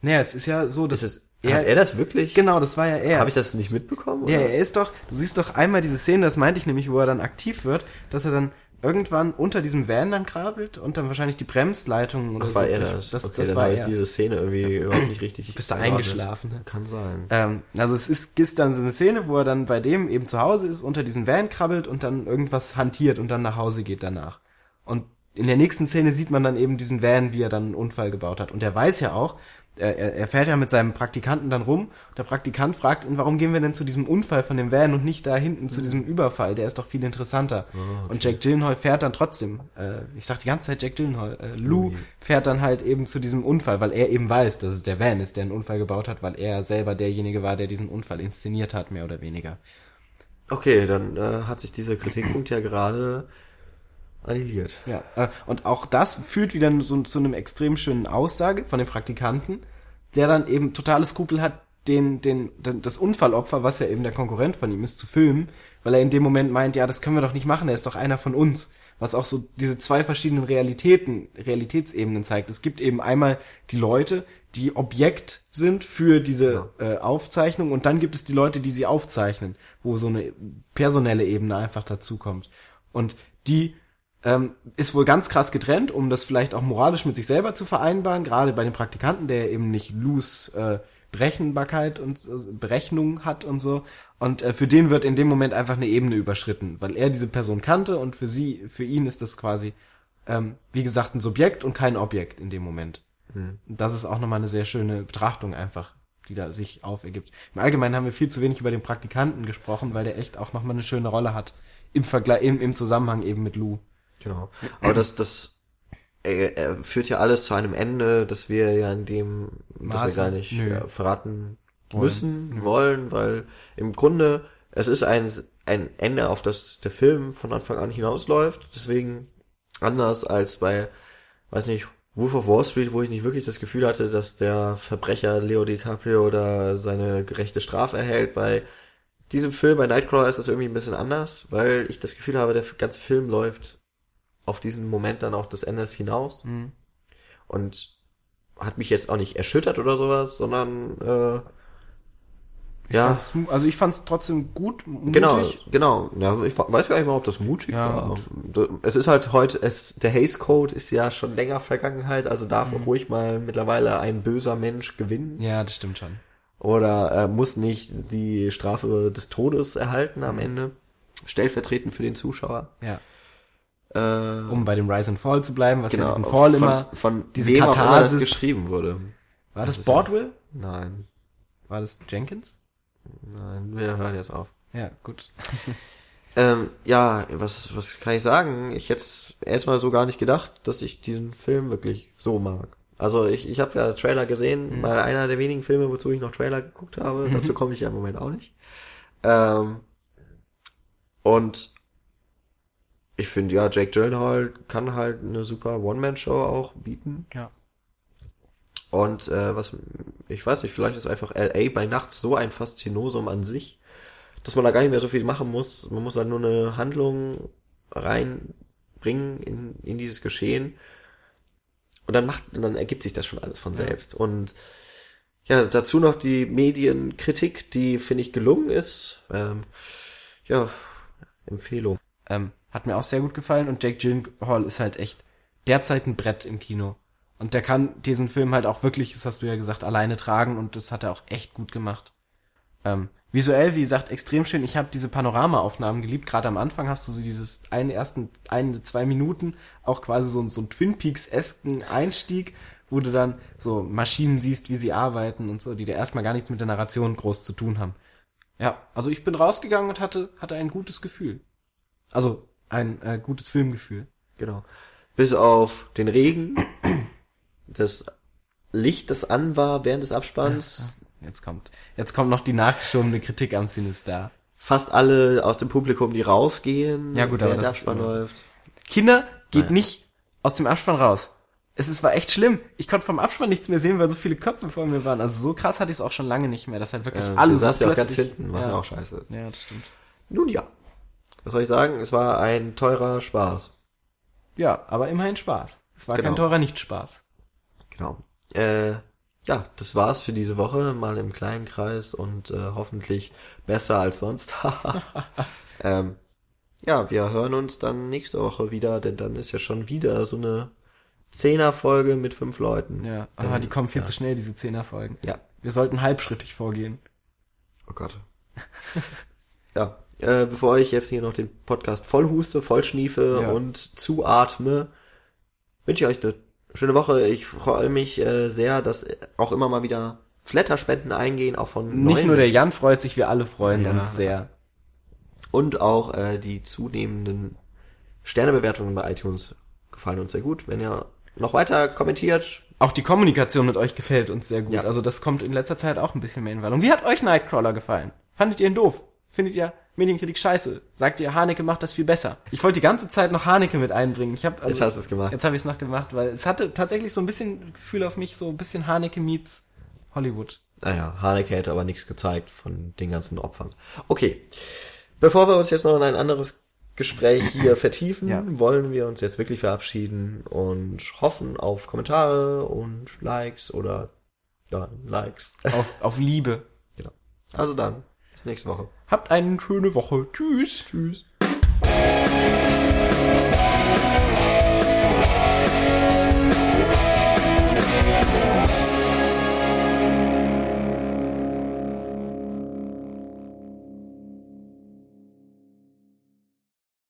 Speaker 2: Naja, es ist ja so, dass
Speaker 1: Ist es,
Speaker 2: er,
Speaker 1: hat er das wirklich?
Speaker 2: genau, das war ja er.
Speaker 1: Habe ich das nicht mitbekommen?
Speaker 2: Ja,
Speaker 1: oder?
Speaker 2: er ist doch, du siehst doch einmal diese Szene, das meinte ich nämlich, wo er dann aktiv wird, dass er dann irgendwann unter diesem Van dann krabbelt und dann wahrscheinlich die Bremsleitungen oder
Speaker 1: Ach, war
Speaker 2: so.
Speaker 1: er das?
Speaker 2: Das,
Speaker 1: okay,
Speaker 2: das
Speaker 1: dann
Speaker 2: war
Speaker 1: habe ich diese Szene irgendwie überhaupt nicht richtig.
Speaker 2: Bist du eingeschlafen? Ne?
Speaker 1: Kann sein.
Speaker 2: Ähm, also es ist, ist dann so eine Szene, wo er dann bei dem eben zu Hause ist, unter diesem Van krabbelt und dann irgendwas hantiert und dann nach Hause geht danach. Und in der nächsten Szene sieht man dann eben diesen Van, wie er dann einen Unfall gebaut hat. Und er weiß ja auch, er, er er fährt ja mit seinem Praktikanten dann rum. Der Praktikant fragt ihn, warum gehen wir denn zu diesem Unfall von dem Van und nicht da hinten zu diesem Überfall? Der ist doch viel interessanter. Und Jack Gyllenhaal fährt dann trotzdem, äh, ich sag die ganze Zeit Jack Gyllenhaal, äh, Lou fährt dann halt eben zu diesem Unfall, weil er eben weiß, dass es der Van ist, der einen Unfall gebaut hat, weil er selber derjenige war, der diesen Unfall inszeniert hat, mehr oder weniger.
Speaker 1: Okay, dann äh, hat sich dieser Kritikpunkt ja gerade annulliert.
Speaker 2: Ja, äh, und auch das führt wieder so, zu einem extrem schönen Aussage von dem Praktikanten, der dann eben totale Skrupel hat, den, den, den, das Unfallopfer, was ja eben der Konkurrent von ihm ist, zu filmen, weil er in dem Moment meint, ja, das können wir doch nicht machen, er ist doch einer von uns. Was auch so diese zwei verschiedenen Realitäten, Realitätsebenen zeigt. Es gibt eben einmal die Leute, die Objekt sind für diese äh, Aufzeichnung und dann gibt es die Leute, die sie aufzeichnen, wo so eine personelle Ebene einfach dazukommt. Und die ähm, ist wohl ganz krass getrennt, um das vielleicht auch moralisch mit sich selber zu vereinbaren, gerade bei dem Praktikanten, der eben nicht Lus äh, Berechenbarkeit und äh, Berechnung hat und so. Und äh, für den wird in dem Moment einfach eine Ebene überschritten, weil er diese Person kannte und für sie, für ihn ist das quasi, ähm, wie gesagt, ein Subjekt und kein Objekt in dem Moment. Das ist auch nochmal eine sehr schöne Betrachtung einfach, die da sich aufergibt. Im Allgemeinen haben wir viel zu wenig über den Praktikanten gesprochen, weil der echt auch nochmal eine schöne Rolle hat im Vergleich, im, im Zusammenhang eben mit Lou.
Speaker 1: Genau. Aber das, das äh, äh, führt ja alles zu einem Ende, das wir ja in dem, das
Speaker 2: Maße?
Speaker 1: wir gar nicht
Speaker 2: Nö.
Speaker 1: äh, verraten
Speaker 2: Wollen.
Speaker 1: müssen, wollen, weil im Grunde es ist ein, ein Ende, auf das der Film von Anfang an hinausläuft. Deswegen anders als bei, weiß nicht, Wolf of Wall Street, wo ich nicht wirklich das Gefühl hatte, dass der Verbrecher Leo DiCaprio da seine gerechte Strafe erhält. Bei diesem Film, bei Nightcrawler, ist das irgendwie ein bisschen anders, weil ich das Gefühl habe, der ganze Film läuft auf diesen Moment dann auch des Endes hinaus
Speaker 2: Mhm.
Speaker 1: und hat mich jetzt auch nicht erschüttert oder sowas, sondern äh,
Speaker 2: Ich
Speaker 1: ja,
Speaker 2: also ich fand's trotzdem gut, mutig.
Speaker 1: genau, genau. Ja, ich weiß gar nicht mal, ob das mutig
Speaker 2: Ja,
Speaker 1: war.
Speaker 2: gut.
Speaker 1: Es ist halt heute, es, der Haze Code ist ja schon länger Vergangenheit, also darf auch ruhig mal mittlerweile ein böser Mensch gewinnen
Speaker 2: Ja, das stimmt schon.
Speaker 1: oder äh, muss nicht die Strafe des Todes erhalten am Ende, stellvertretend für den Zuschauer.
Speaker 2: Ja.
Speaker 1: Äh,
Speaker 2: Um bei dem Rise and Fall zu bleiben, was ja diesen
Speaker 1: von,
Speaker 2: Fall immer,
Speaker 1: von
Speaker 2: diese
Speaker 1: wem immer das
Speaker 2: Katharsis.
Speaker 1: geschrieben wurde.
Speaker 2: war das
Speaker 1: das ist ja-
Speaker 2: Bordwell?
Speaker 1: Nein.
Speaker 2: War das Jenkins?
Speaker 1: Nein, wir hören jetzt auf.
Speaker 2: Ja, gut.
Speaker 1: Ähm, ja, was, was kann ich sagen? Ich hätte erstmal so gar nicht gedacht, dass ich diesen Film wirklich so mag. Also ich, ich habe ja Trailer gesehen,
Speaker 2: Mhm.
Speaker 1: mal einer der wenigen Filme, wozu ich noch Trailer geguckt habe. Dazu komme ich ja im Moment auch nicht. Ähm, und ich finde, ja, Jake Gyllenhaal kann halt eine super One-Man-Show auch bieten.
Speaker 2: Ja.
Speaker 1: Und äh, was, ich weiß nicht, vielleicht ist einfach LA bei Nacht so ein Faszinosum an sich, dass man da gar nicht mehr so viel machen muss. Man muss halt nur eine Handlung reinbringen in, in dieses Geschehen. Und dann macht, dann ergibt sich das schon alles von
Speaker 2: Ja.
Speaker 1: selbst. Und ja, dazu noch die Medienkritik, die finde ich gelungen ist. Ähm, ja, Empfehlung.
Speaker 2: Ähm, hat mir auch sehr gut gefallen und Jake Gyllenhaal ist halt echt derzeit ein Brett im Kino. Und der kann diesen Film halt auch wirklich, das hast du ja gesagt, alleine tragen und das hat er auch echt gut gemacht. Ähm, visuell, wie gesagt, extrem schön. Ich habe diese Panoramaaufnahmen geliebt. Gerade am Anfang hast du so dieses einen ersten, eine, zwei Minuten, auch quasi so, so ein Twin Peaks-esken Einstieg, wo du dann so Maschinen siehst, wie sie arbeiten und so, die da erstmal gar nichts mit der Narration groß zu tun haben. Ja, also ich bin rausgegangen und hatte, hatte ein gutes Gefühl. Also ein äh, gutes Filmgefühl.
Speaker 1: Genau. Bis auf den Regen, das Licht, das an war während des Abspanns.
Speaker 2: Jetzt kommt, jetzt kommt noch die nachgeschobene Kritik am Sinister.
Speaker 1: Fast alle aus dem Publikum, die rausgehen,
Speaker 2: Ja, gut, aber
Speaker 1: während der
Speaker 2: das ist
Speaker 1: Abspann läuft.
Speaker 2: Kinder, geht
Speaker 1: Naja.
Speaker 2: nicht aus dem Abspann raus. Es ist, war echt schlimm. Ich konnte vom Abspann nichts mehr sehen, weil so viele Köpfe vor mir waren. Also so krass hatte ich es auch schon lange nicht mehr. Das halt wirklich
Speaker 1: Äh,
Speaker 2: alle
Speaker 1: du saßt ja auch ganz hinten, was
Speaker 2: ja.
Speaker 1: ja auch scheiße ist.
Speaker 2: Ja, das stimmt.
Speaker 1: Nun ja. Was soll ich sagen? Es war ein teurer Spaß.
Speaker 2: Ja, aber immerhin Spaß. Es war kein
Speaker 1: Genau.
Speaker 2: teurer Nicht-Spaß.
Speaker 1: Genau. Äh, ja, das war's für diese Woche. Mal im kleinen Kreis und äh, hoffentlich besser als sonst. ähm, ja, wir hören uns dann nächste Woche wieder, denn dann ist ja schon wieder so eine Zehner-Folge mit fünf Leuten.
Speaker 2: Ja, aber
Speaker 1: Denn-
Speaker 2: die kommen viel
Speaker 1: ja.
Speaker 2: zu schnell, diese Zehnerfolgen.
Speaker 1: Ja.
Speaker 2: Wir sollten halbschrittig vorgehen.
Speaker 1: Oh Gott. ja, äh, bevor ich jetzt hier noch den Podcast voll huste, voll schniefe
Speaker 2: Ja.
Speaker 1: und zuatme, wünsche ich euch eine schöne Woche. Ich freue mich äh, sehr, dass auch immer mal wieder Flatterspenden eingehen, auch von
Speaker 2: Nicht
Speaker 1: neuen
Speaker 2: nur der Jan freut sich, wir alle freuen
Speaker 1: Ja.
Speaker 2: uns sehr.
Speaker 1: und auch äh, die zunehmenden Sternebewertungen bei iTunes gefallen uns sehr gut. Wenn ihr noch weiter kommentiert,
Speaker 2: Auch die Kommunikation mit euch gefällt uns sehr gut.
Speaker 1: Ja.
Speaker 2: Also das kommt in letzter Zeit auch ein bisschen mehr in Wallung. Wie hat euch Nightcrawler gefallen? Fandet ihr ihn doof? Findet ihr Medienkritik scheiße? Sagt ihr, Haneke macht das viel besser? Ich wollte die ganze Zeit noch Haneke mit einbringen. Ich habe also,
Speaker 1: Jetzt hast du es gemacht.
Speaker 2: Jetzt habe ich es noch gemacht, weil es hatte tatsächlich so ein bisschen Gefühl auf mich, so ein bisschen Haneke meets Hollywood.
Speaker 1: Naja, Haneke hätte aber nichts gezeigt von den ganzen Opfern. Okay. Bevor wir uns jetzt noch in ein anderes Gespräch hier vertiefen,
Speaker 2: Ja.
Speaker 1: wollen wir uns jetzt wirklich verabschieden und hoffen auf Kommentare und Likes oder ja, Likes.
Speaker 2: Auf, auf Liebe.
Speaker 1: genau. Also dann, bis nächste Woche.
Speaker 2: Habt eine schöne Woche. Tschüss. Tschüss.